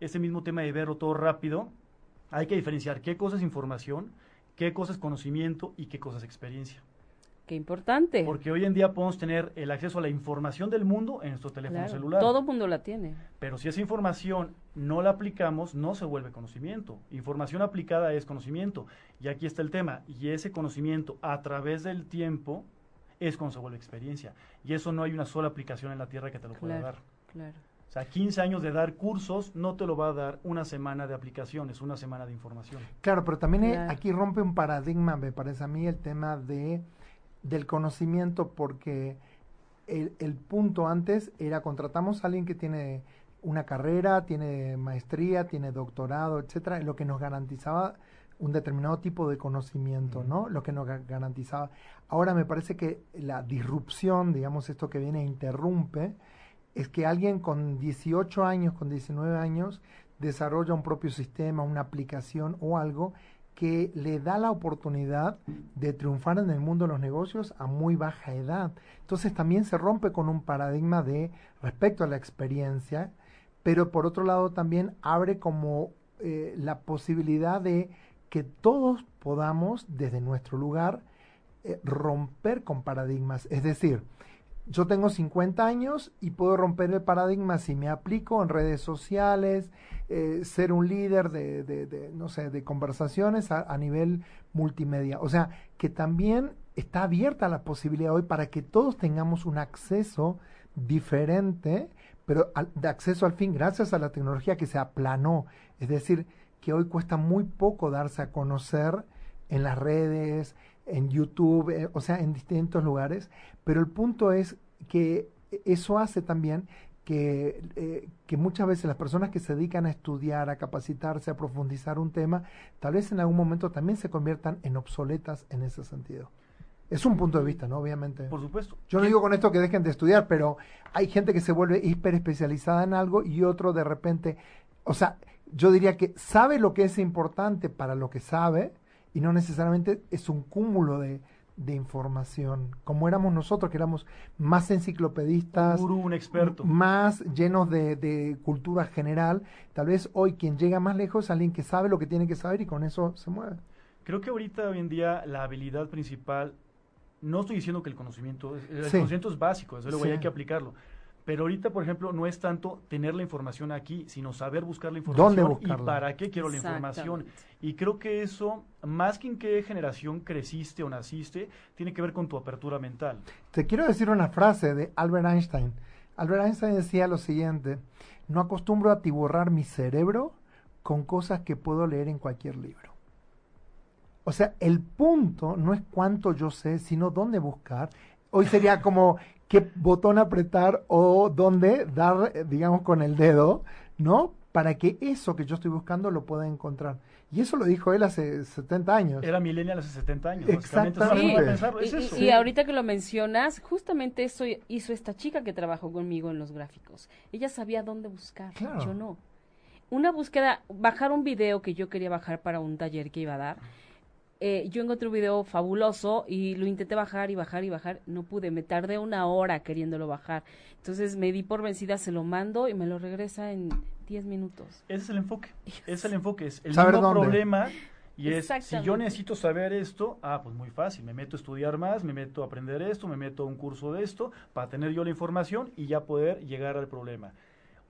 este mismo tema de verlo todo rápido, hay que diferenciar qué cosa es información qué cosa es conocimiento y qué cosa es experiencia. Qué importante. Porque hoy en día podemos tener el acceso a la información del mundo en nuestro teléfono celular. Todo mundo la tiene. Pero si esa información no la aplicamos, no se vuelve conocimiento. Información aplicada es conocimiento. Y aquí está el tema. Y ese conocimiento a través del tiempo es cuando se vuelve experiencia. Y eso no hay una sola aplicación en la Tierra que te lo pueda dar. Claro. O sea, 15 años de dar cursos no te lo va a dar una semana de aplicaciones, una semana de información. Claro, pero también aquí rompe un paradigma, me parece a mí, el tema de del conocimiento, porque el, el punto antes era contratamos a alguien que tiene una carrera, tiene maestría, tiene doctorado, etcétera, lo que nos garantizaba un determinado tipo de conocimiento, ¿no? Lo que nos garantizaba. Ahora me parece que la disrupción, digamos, esto que viene e interrumpe, es que alguien con 18 años, con 19 años, desarrolla un propio sistema, una aplicación o algo que le da la oportunidad de triunfar en el mundo de los negocios a muy baja edad. Entonces también se rompe con un paradigma de respecto a la experiencia, pero por otro lado también abre como eh, la posibilidad de que todos podamos desde nuestro lugar eh, romper con paradigmas. Es decir, yo tengo 50 años y puedo romper el paradigma si me aplico en redes sociales, eh, ser un líder de, no sé, de conversaciones a, nivel multimedia. O sea, que también está abierta la posibilidad hoy para que todos tengamos un acceso diferente, pero de acceso al fin gracias a la tecnología que se aplanó. Es decir, que hoy cuesta muy poco darse a conocer en las redes, en YouTube, eh, o sea, en distintos lugares, pero el punto es que eso hace también que, eh, que, muchas veces las personas que se dedican a estudiar, a capacitarse, a profundizar un tema, tal vez en algún momento también se conviertan en obsoletas en ese sentido. Es un punto de vista, ¿no? Obviamente. Por supuesto. Yo no digo con esto que dejen de estudiar, pero hay gente que se vuelve hiper especializada en algo y otro de repente, o sea, yo diría que sabe lo que es importante para lo que sabe y no necesariamente es un cúmulo de, de información, como éramos nosotros, que éramos más enciclopedistas, un experto. más llenos de, de, cultura general. Tal vez hoy quien llega más lejos es alguien que sabe lo que tiene que saber y con eso se mueve. Creo que ahorita, hoy en día, la habilidad principal, no estoy diciendo que el conocimiento, el conocimiento es básico, eso luego hay que aplicarlo pero ahorita, por ejemplo, no es tanto tener la información aquí, sino saber buscar la información y para qué quiero la información. Y creo que eso, más que en qué generación creciste o naciste, tiene que ver con tu apertura mental. Te quiero decir una frase de Albert Einstein. Albert Einstein decía lo siguiente, no acostumbro a atiborrar mi cerebro con cosas que puedo leer en cualquier libro. O sea, el punto no es cuánto yo sé, sino dónde buscar. Hoy sería como qué botón apretar o dónde dar, eh, digamos, con el dedo, ¿no? Para que eso que yo estoy buscando lo pueda encontrar. Y eso lo dijo él hace 70 años. Era millennial hace 70 años. Exactamente. y, y, ahorita que lo mencionas, justamente eso hizo esta chica que trabajó conmigo en los gráficos. Ella sabía dónde buscar, yo no. Una búsqueda, bajar un video que yo quería bajar para un taller que iba a dar eh, yo encontré un video fabuloso y lo intenté bajar y bajar y bajar, no pude, me tardé una hora queriéndolo bajar. Entonces me di por vencida, se lo mando y me lo regresa en 10 minutos. Ese es el enfoque, ese es el enfoque, es el mismo problema y es, si yo necesito saber esto, ah, pues muy fácil, me meto a estudiar más, me meto a aprender esto, me meto a un curso de esto, para tener yo la información y ya poder llegar al problema.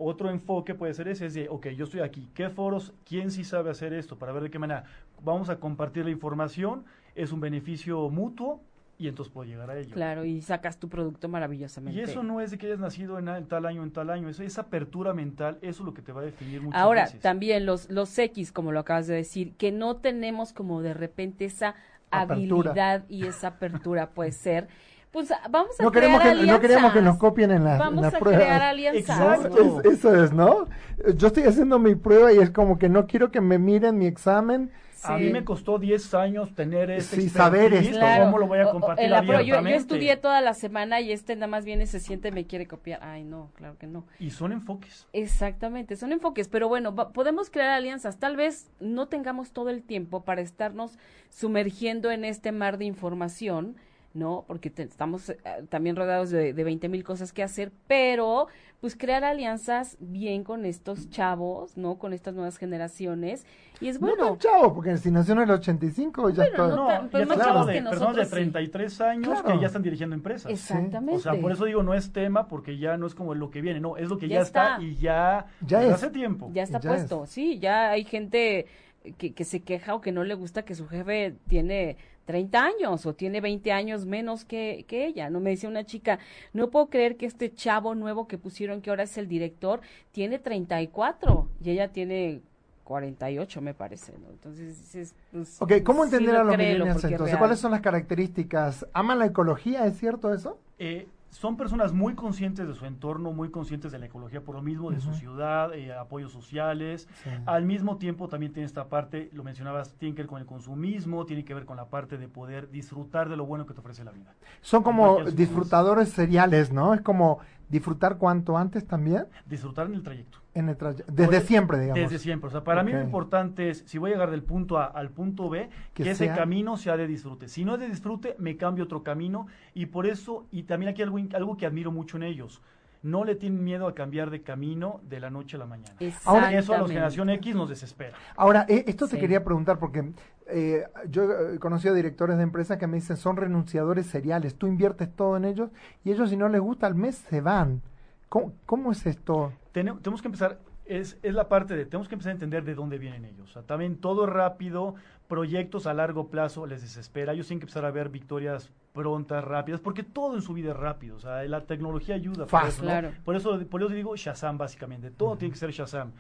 Otro enfoque puede ser ese, es de, ok, yo estoy aquí, ¿qué foros, quién sí sabe hacer esto? Para ver de qué manera vamos a compartir la información, es un beneficio mutuo y entonces puedo llegar a ello. Claro, y sacas tu producto maravillosamente. Y eso no es de que hayas nacido en, tal año, en tal año, eso, esa apertura mental, eso es lo que te va a definir. Ahora, también los, los X, como lo acabas de decir, que no tenemos como de repente esa habilidad y esa apertura puede *laughs* ser pues vamos a no crear queremos que, No queremos que nos copien en, la, vamos en a crear alianzas. eso es, ¿no? Yo estoy haciendo mi prueba y es como que no quiero que me miren mi examen. A mí me costó 10 años tener este sí, saber esto. ¿Cómo lo voy a compartir yo, yo, estudié toda la semana y este nada más viene, se siente y me quiere copiar. Ay, no, claro que no. Y son enfoques. Exactamente, son enfoques. Pero bueno, podemos crear alianzas. Tal vez no tengamos todo el tiempo para estarnos sumergiendo en este mar de información ¿no? Porque estamos eh, también rodeados de, de 20 mil cosas que hacer, pero pues crear alianzas bien con estos chavos, ¿no? Con estas nuevas generaciones. Y es bueno. No tan chavo, porque si nació en el 85 ya está. No, no pues ya de personas de 33 años que ya están dirigiendo empresas. Exactamente. O sea, por eso digo, no es tema, porque ya no es como lo que viene, no, es lo que ya, está. y ya, ya hace tiempo. Ya está puesto, sí, ya hay gente que, que se queja o que no le gusta que su jefe tiene 30 años o tiene 20 años menos que, que ella. No me decía una chica, no puedo creer que este chavo nuevo que pusieron, que ahora es el director, tiene 34 y ella tiene 48 me parece, ¿no? Entonces dices, pues, Ok, ¿cómo entender a los millennials entonces? ¿Cuáles son las características? ¿Aman la ecología? ¿Es cierto eso? Eh, son personas muy conscientes de su entorno, muy conscientes de la ecología por lo mismo, de su ciudad, eh, apoyos sociales. Al mismo tiempo también tiene esta parte, lo mencionabas, tiene que ver con el consumismo, tiene que ver con la parte de poder disfrutar de lo bueno que te ofrece la vida. Son como disfrutadores seriales, ¿no? Es como disfrutar cuanto antes también. Disfrutar en el trayecto. En el trayecto. Desde siempre, digamos. Desde siempre. O sea, para mí lo importante es, si voy a llegar del punto A al punto B, que, ese camino sea de disfrute. Si no es de disfrute, me cambio otro camino. Y por eso, y también aquí algo, algo que admiro mucho en ellos, no le tienen miedo a cambiar de camino de la noche a la mañana. Ahora, eso a la generación X nos desespera. Ahora, eh, esto te quería preguntar porque eh, yo he conocido directores de empresas que me dicen son renunciadores seriales, tú inviertes todo en ellos y ellos si no les gusta al mes se van. ¿Cómo, es esto? tenemos que empezar, es, es, la parte de, tenemos que empezar a entender de dónde vienen ellos. O sea, también todo rápido, proyectos a largo plazo les desespera. Ellos tienen que empezar a ver victorias prontas, rápidas, porque todo en su vida es rápido. O sea, la tecnología ayuda. Fácil, por, eso, por, eso, digo Shazam, básicamente. Todo tiene que ser Shazam.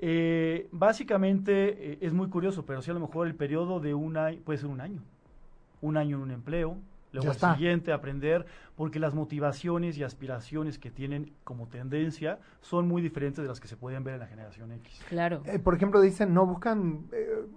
Eh, básicamente eh, es muy curioso, pero sí a lo mejor el periodo de un año puede ser un año. Un año en un empleo, luego el siguiente aprender, porque las motivaciones y aspiraciones que tienen como tendencia son muy diferentes de las que se pueden ver en la generación X. Claro. Eh, por ejemplo, dicen, no buscan,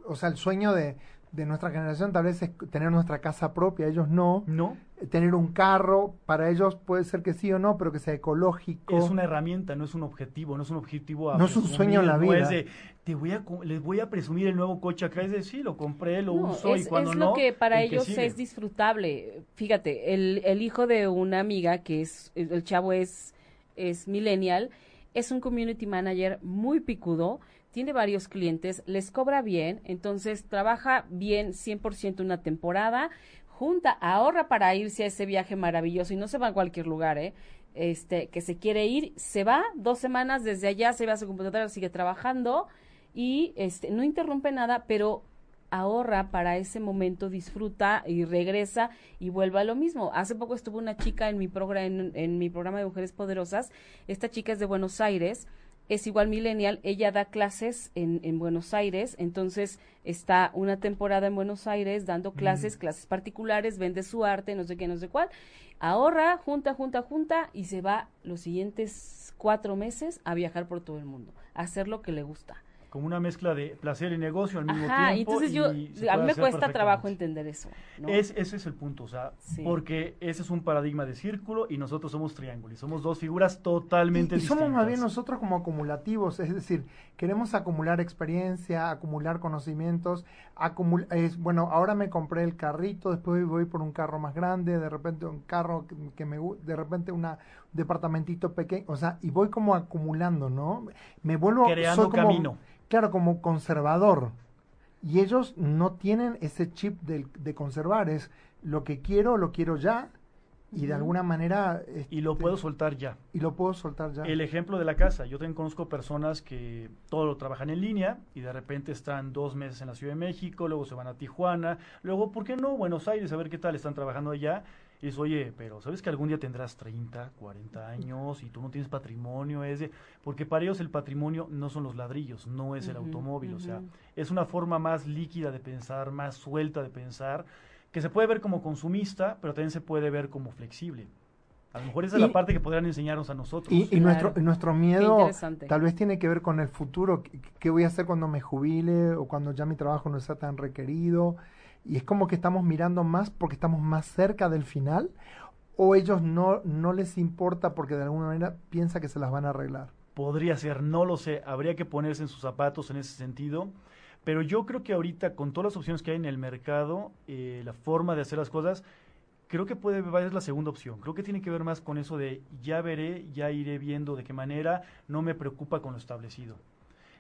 o sea, el sueño de, de nuestra generación tal vez es tener nuestra casa propia, ellos no. No. Tener un carro, para ellos puede ser que sí o no, pero que sea ecológico. Es una herramienta, no es un objetivo, no es un objetivo. A no es un sueño en la vida. Es de, te voy a, les voy a presumir el nuevo coche acá, es de, sí, lo compré, lo uso y cuando no. Es lo que para ellos es disfrutable. Fíjate, el, el hijo de una amiga, que es, el chavo es, es millennial, es un community manager muy picudo tiene varios clientes, les cobra bien, entonces trabaja bien 100% una temporada, junta, ahorra para irse a ese viaje maravilloso y no se va a cualquier lugar, ¿eh? Este, que se quiere ir, se va dos semanas desde allá, se va a su computadora, sigue trabajando y este, no interrumpe nada, pero ahorra para ese momento, disfruta y regresa y vuelve a lo mismo. Hace poco estuvo una chica en mi, programa en mi programa de Mujeres Poderosas, esta chica es de Buenos Aires, es igual millennial, ella da clases en, en, Buenos Aires, entonces está una temporada en Buenos Aires dando clases, clases particulares, vende su arte, no sé qué, no sé cuál, ahorra, junta, junta, junta y se va los siguientes cuatro meses a viajar por todo el mundo, a hacer lo que le gusta como una mezcla de placer y negocio al mismo tiempo. Y entonces yo, a mí me cuesta trabajo entender eso. Es, ese es el punto, o sea, porque ese es un paradigma de círculo y nosotros somos triángulo y somos dos figuras totalmente y, y distintas. somos más bien nosotros como acumulativos, es decir, queremos acumular experiencia, acumular conocimientos, acumul es, bueno, ahora me compré el carrito, después voy por un carro más grande, de repente un carro que, me de repente una departamentito pequeño, o sea, y voy como acumulando, ¿no? Me vuelvo creando camino claro, como conservador. Y ellos no tienen ese chip de, de conservar, es lo que quiero, lo quiero ya, y de alguna manera... y lo este, puedo soltar ya. Y lo puedo soltar ya. El ejemplo de la casa. Yo también conozco personas que todo lo trabajan en línea y de repente están dos meses en la Ciudad de México, luego se van a Tijuana, luego, ¿por qué no? Buenos Aires, a ver qué tal están trabajando allá. Y es, oye, pero ¿sabes que algún día tendrás 30, 40 años y tú no tienes patrimonio? Es de, porque para ellos el patrimonio no son los ladrillos, no es el automóvil, o sea, es una forma más líquida de pensar, más suelta de pensar, que se puede ver como consumista, pero también se puede ver como flexible. A lo mejor esa es la parte que podrían enseñarnos a nosotros. Y, nuestro, nuestro miedo tal vez tiene que ver con el futuro. ¿Qué voy a hacer cuando me jubile o cuando ya mi trabajo no sea tan requerido? Y es como que estamos mirando más porque estamos más cerca del final o ellos no, no les importa porque de alguna manera piensa que se las van a arreglar. Podría ser, no lo sé, habría que ponerse en sus zapatos en ese sentido, pero yo creo que ahorita con todas las opciones que hay en el mercado, eh, la forma de hacer las cosas, creo que puede ser la segunda opción. Creo que tiene que ver más con eso de ya veré, ya iré viendo de qué manera, no me preocupa con lo establecido.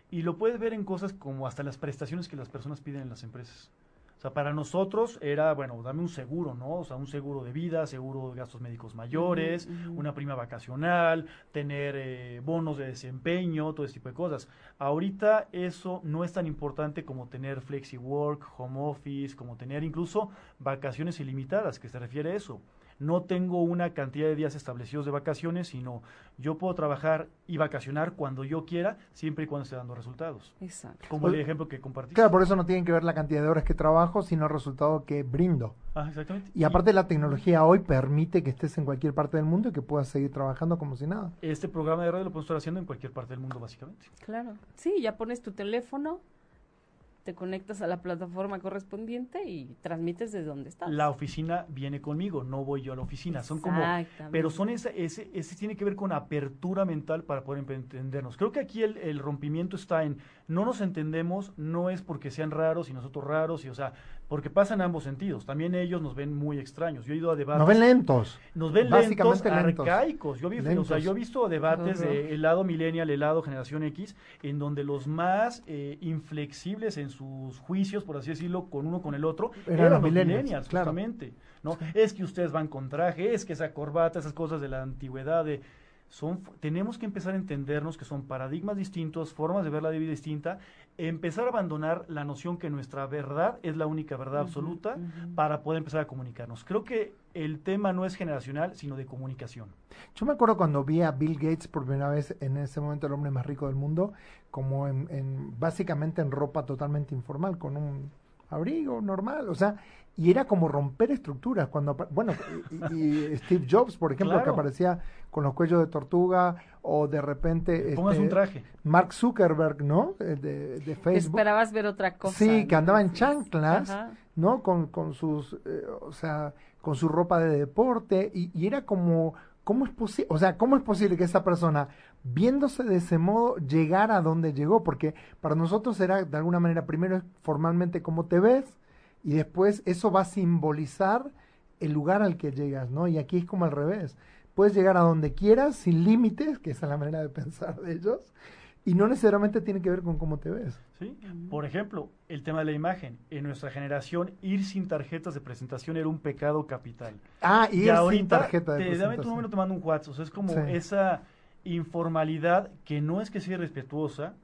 Y lo puedes ver en cosas como hasta las prestaciones que las personas piden en las empresas. O sea, para nosotros era, bueno, dame un seguro, ¿no? O sea, un seguro de vida, seguro de gastos médicos mayores, una prima vacacional, tener eh, bonos de desempeño, todo ese tipo de cosas. Ahorita eso no es tan importante como tener flexi work, home office, como tener incluso vacaciones ilimitadas, que se refiere a eso. No tengo una cantidad de días establecidos de vacaciones, sino yo puedo trabajar y vacacionar cuando yo quiera, siempre y cuando esté dando resultados. Exacto. Como Pues, el ejemplo que compartí. Claro, por eso no tienen que ver la cantidad de horas que trabajo, sino el resultado que brindo. Ah, exactamente. Y aparte la tecnología hoy permite que estés en cualquier parte del mundo y que puedas seguir trabajando como si nada. este programa de radio lo puedo estar haciendo en cualquier parte del mundo, básicamente. Claro. Sí, ya pones tu teléfono, te conectas a la plataforma correspondiente y transmites desde donde estás. La oficina viene conmigo, no voy yo a la oficina. Son como, pero son esa, ese, ese tiene que ver con apertura mental para poder entendernos. Creo que aquí el, el rompimiento está en no nos entendemos, no es porque sean raros y nosotros raros, y o sea, porque pasa en ambos sentidos. También ellos nos ven muy extraños. Yo he ido a debates. Nos ven lentos. Nos ven lentos, arcaicos. Yo, vi, o sea, yo he visto debates Ajá. de el lado millennial, el lado generación X, en donde los más eh, inflexibles en sus juicios, por así decirlo, con uno con el otro, Eran eran, los los millennials, millennials, claro. justamente. ¿no? Es que ustedes van con traje, es que esa corbata, esas cosas de la antigüedad, de, son, tenemos que empezar a entendernos que son paradigmas distintos, formas de ver la vida distinta, empezar a abandonar la noción que nuestra verdad es la única verdad absoluta para poder empezar a comunicarnos. Creo que el tema no es generacional, sino de comunicación. Yo me acuerdo cuando vi a Bill Gates por primera vez, en ese momento el hombre más rico del mundo, como en, en- básicamente en ropa totalmente informal, con un abrigo normal, o sea, y era como romper estructuras. Cuando, bueno, y, y Steve Jobs, por ejemplo, que aparecía con los cuellos de tortuga, o de repente Pongas este, un traje. Mark Zuckerberg, ¿no? Eh, De, Facebook. esperabas ver otra cosa. Sí, que andaba en chanclas, ajá. ¿no? Con, con sus, eh, o sea, con su ropa de deporte y, y era como, ¿cómo es posible? O sea, ¿cómo es posible que esa persona, viéndose de ese modo, llegara a donde llegó? Porque para nosotros era, de alguna manera, primero es formalmente cómo te ves y después eso va a simbolizar el lugar al que llegas, ¿no? Y aquí es como al revés. Puedes llegar a donde quieras, sin límites, que esa es la manera de pensar de ellos, y no necesariamente tiene que ver con cómo te ves. ¿sí? Por ejemplo, el tema de la imagen. En nuestra generación, ir sin tarjetas de presentación era un pecado capital. Ah, y, Y ir sin ahorita, tarjeta de te, dame tu presentación. número, te mando un WhatsApp. O sea, es como Sí. esa informalidad que no es que sea irrespetuosa,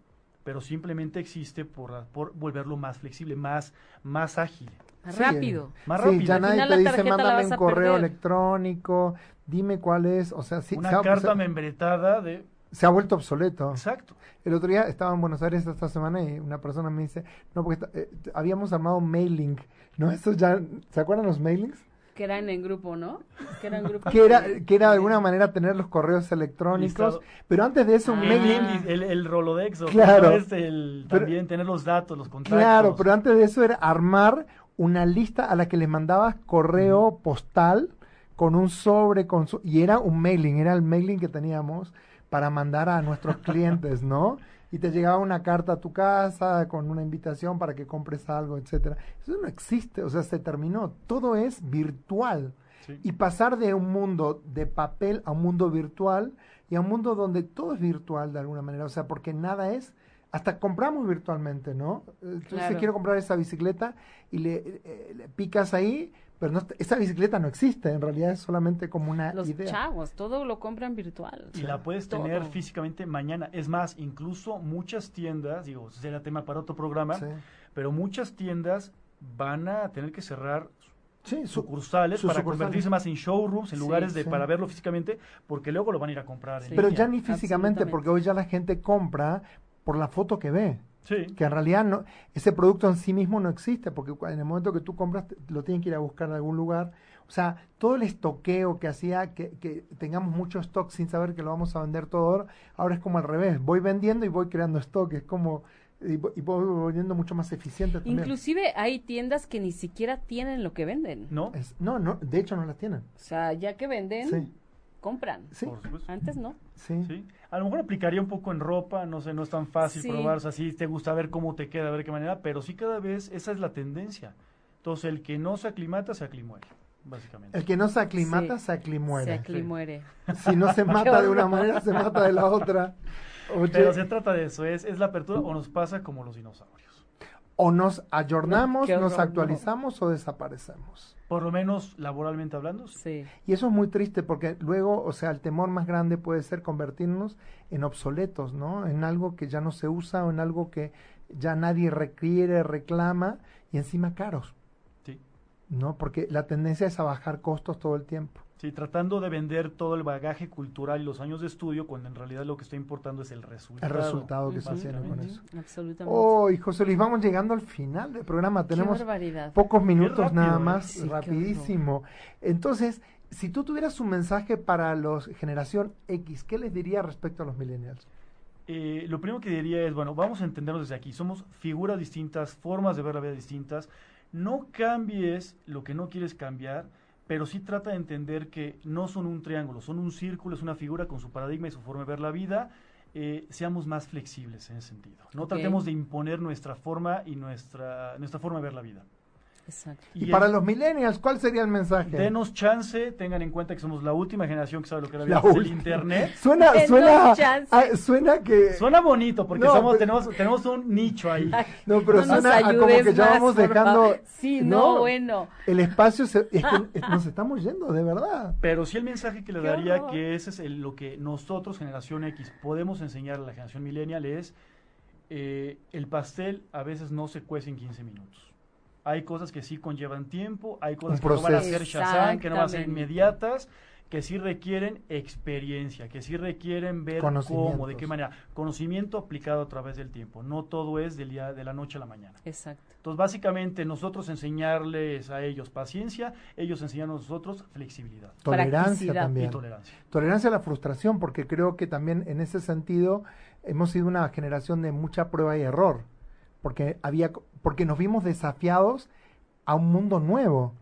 pero simplemente existe por, por volverlo más flexible, más, más ágil. Sí, Rápido. Más sí, rápido. ya Al nadie final te dice, mándame un correo perder". electrónico, dime cuál es, o sea, sí, Una se, ha, carta se- membretada de... se ha vuelto obsoleto. Exacto. El otro día estaba en Buenos Aires esta semana y una persona me dice, no, porque está- eh, habíamos armado mailing, ¿no? Eso ya, ¿se acuerdan los mailings? Que eran en grupo, ¿no? Que eran grupos. Que era, de- que era de alguna manera tener los correos electrónicos, Listado. pero antes de eso un Ah. El, mailing... el, el Rolodex, o Claro. Este, el- Pero- también tener los datos, los contactos. Claro, pero antes de eso era armar una lista a la que le mandabas correo postal con un sobre, con su, y era un mailing, era el mailing que teníamos para mandar a nuestros *laughs* clientes, ¿no? Y te llegaba una carta a tu casa con una invitación para que compres algo, etcétera. Eso no existe, o sea, se terminó. Todo es virtual. Sí. Y pasar de un mundo de papel a un mundo virtual y a un mundo donde todo es virtual de alguna manera, o sea, porque nada es, hasta compramos virtualmente, ¿no? Entonces Claro. quiero comprar esa bicicleta y le, eh, le picas ahí, pero no, esa bicicleta no existe, en realidad es solamente como una Los idea. chavos, todo lo compran virtual. Y la puedes Todo. tener físicamente mañana. Es más, incluso muchas tiendas, digo, será tema para otro programa, Sí. pero muchas tiendas van a tener que cerrar Sí, su- sucursales sus para sucursales. convertirse más en showrooms, en Sí, lugares de sí. para verlo físicamente, porque luego lo van a ir a comprar. en pero línea. ya ni físicamente, porque hoy ya la gente compra por la foto que ve. Sí. que en realidad no, ese producto en sí mismo no existe, porque en el momento que tú compras lo tienen que ir a buscar en algún lugar. O sea, todo el estoqueo que hacía que, que tengamos mucho stock sin saber que lo vamos a vender todo, ahora, ahora es como al revés, voy vendiendo y voy creando stock, es como, y, y voy volviendo mucho más eficiente también. Inclusive hay tiendas que ni siquiera tienen lo que venden. ¿No? Es- no, no, de hecho no las tienen. O sea, ya que venden, Sí, compran. sí, Por supuesto. Antes no. sí. Sí. A lo mejor aplicaría un poco en ropa, no sé, no es tan fácil Sí. probar, o sea, sí te gusta ver cómo te queda, ver de qué manera, pero sí cada vez esa es la tendencia. Entonces, el que no se aclimata, se aclimuere, básicamente. El que no se aclimata, Sí. se aclimuere. Se aclimuere. Si no se *laughs* mata de una manera, se mata de la otra. Oye, Pero se trata de eso, es, es la apertura o nos pasa como los dinosaurios. o nos ayornamos, nos no. actualizamos o desaparecemos. Por lo menos laboralmente hablando. sí. Y eso es muy triste porque luego, o sea, el temor más grande puede ser convertirnos en obsoletos, ¿no? En algo que ya no se usa o en algo que ya nadie requiere, reclama y encima caros, Sí. ¿no? Porque la tendencia es a bajar costos todo el tiempo. Sí, tratando de vender todo el bagaje cultural y los años de estudio, cuando en realidad lo que está importando es el resultado. El resultado que se Ujú, tiene con eso. Absolutamente. Oh, y José Luis, vamos llegando al final del programa. Qué Tenemos barbaridad. pocos minutos rápido, nada ¿eh? más, Sí, rapidísimo. Entonces, si tú tuvieras un mensaje para los generación X, ¿qué les diría respecto a los millennials? Eh, lo primero que diría es, bueno, vamos a entendernos desde aquí. Somos figuras distintas, formas de ver la vida distintas. No cambies lo que no quieres cambiar, pero sí trata de entender que no son un triángulo, son un círculo, es una figura con su paradigma y su forma de ver la vida. Eh, seamos más flexibles en ese sentido. No tratemos de imponer nuestra forma y nuestra, nuestra forma de ver la vida. Exacto. Y, para los millennials, ¿cuál sería el mensaje? Denos chance, tengan en cuenta que somos la última generación que sabe lo que era el internet. *laughs* Suena, Denos suena, chance. ah, suena que... Suena bonito porque No, somos, pero- tenemos, tenemos un nicho ahí. No, pero No suena a como que ya vamos dejando... Sí, no, bueno. El espacio, se- es que *laughs* nos estamos yendo, de verdad. Pero sí el mensaje que le Qué daría, horror. que ese es el- lo que nosotros, generación X, podemos enseñar a la generación millennial es eh, el pastel a veces no se cuece en 15 minutos. Hay cosas que sí conllevan tiempo, hay cosas que no van a ser Shazam, que no van a ser inmediatas, que sí requieren experiencia, que sí requieren ver cómo, de qué manera. Conocimiento aplicado a través del tiempo. No todo es del día, de la noche a la mañana. Exacto. Entonces, básicamente, nosotros enseñarles a ellos paciencia, ellos enseñan a nosotros flexibilidad Tolerancia y también. tolerancia. Tolerancia a la frustración, porque creo que también en ese sentido hemos sido una generación de mucha prueba y error, porque había, porque nos vimos desafiados a un mundo nuevo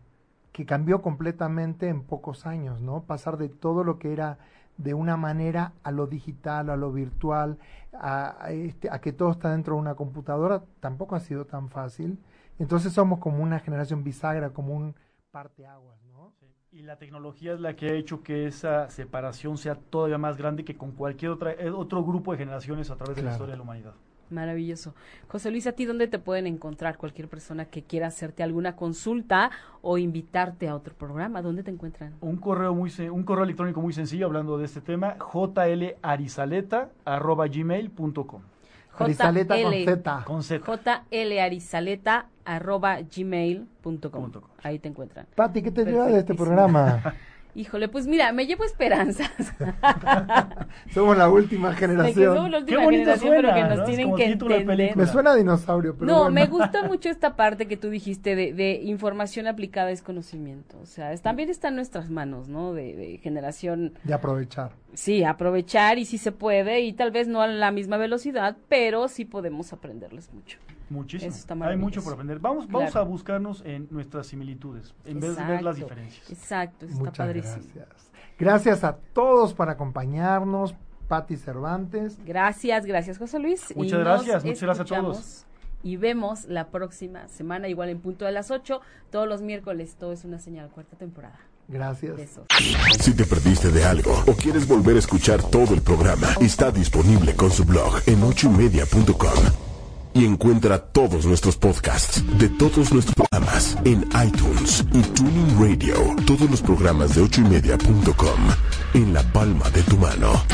que cambió completamente en pocos años, ¿no? Pasar de todo lo que era de una manera a lo digital, a lo virtual, a, a este, a que todo está dentro de una computadora, tampoco ha sido tan fácil. Entonces somos como una generación bisagra, como un parteaguas, ¿no? Sí, Y la tecnología es la que ha hecho que esa separación sea todavía más grande que con cualquier otra, eh, otro grupo de generaciones a través de la historia de la humanidad. Maravilloso. José Luis, ¿a ti dónde te pueden encontrar cualquier persona que quiera hacerte alguna consulta o invitarte a otro programa? ¿Dónde te encuentran? Un correo, muy, un correo electrónico muy sencillo hablando de este tema, jlarizaleta.gmail.com. Arizaleta con. Z. Con Z. jlarizaleta arroba gmail.com. Punto com. Ahí te encuentran. Pati, ¿qué te lleva de este programa? *laughs* Híjole, pues mira, me llevo esperanzas. *laughs* Somos la última que somos generación. la última Qué bonito generación, pero que ¿no? nos Es tienen que entender. Me suena a dinosaurio, pero No, bueno. me gusta *laughs* mucho esta parte que tú dijiste de, de información aplicada es conocimiento. O sea, es- también está en nuestras manos, ¿no? De, de generación, De aprovechar. Sí, aprovechar y sí se puede y tal vez no a la misma velocidad, pero sí podemos aprenderles mucho. Muchísimo. Eso está Hay mucho por aprender. Vamos, vamos a buscarnos en nuestras similitudes, en vez de ver las Exacto, diferencias. Exacto, eso está Muchas padrísimo. gracias. Gracias a todos por acompañarnos. Pati Cervantes. Gracias, gracias José Luis. Muchas Y gracias, muchas gracias a todos. Y vemos la próxima semana, igual en punto de las 8, todos los miércoles, todo es una señal, cuarta temporada. Gracias. Besos. Si te perdiste de algo o quieres volver a escuchar todo el programa, está disponible con su blog en ochoymedia.com. Y encuentra todos nuestros podcasts de todos nuestros programas en iTunes y Tuning Radio. Todos los programas de ochoymedia.com en la palma de tu mano.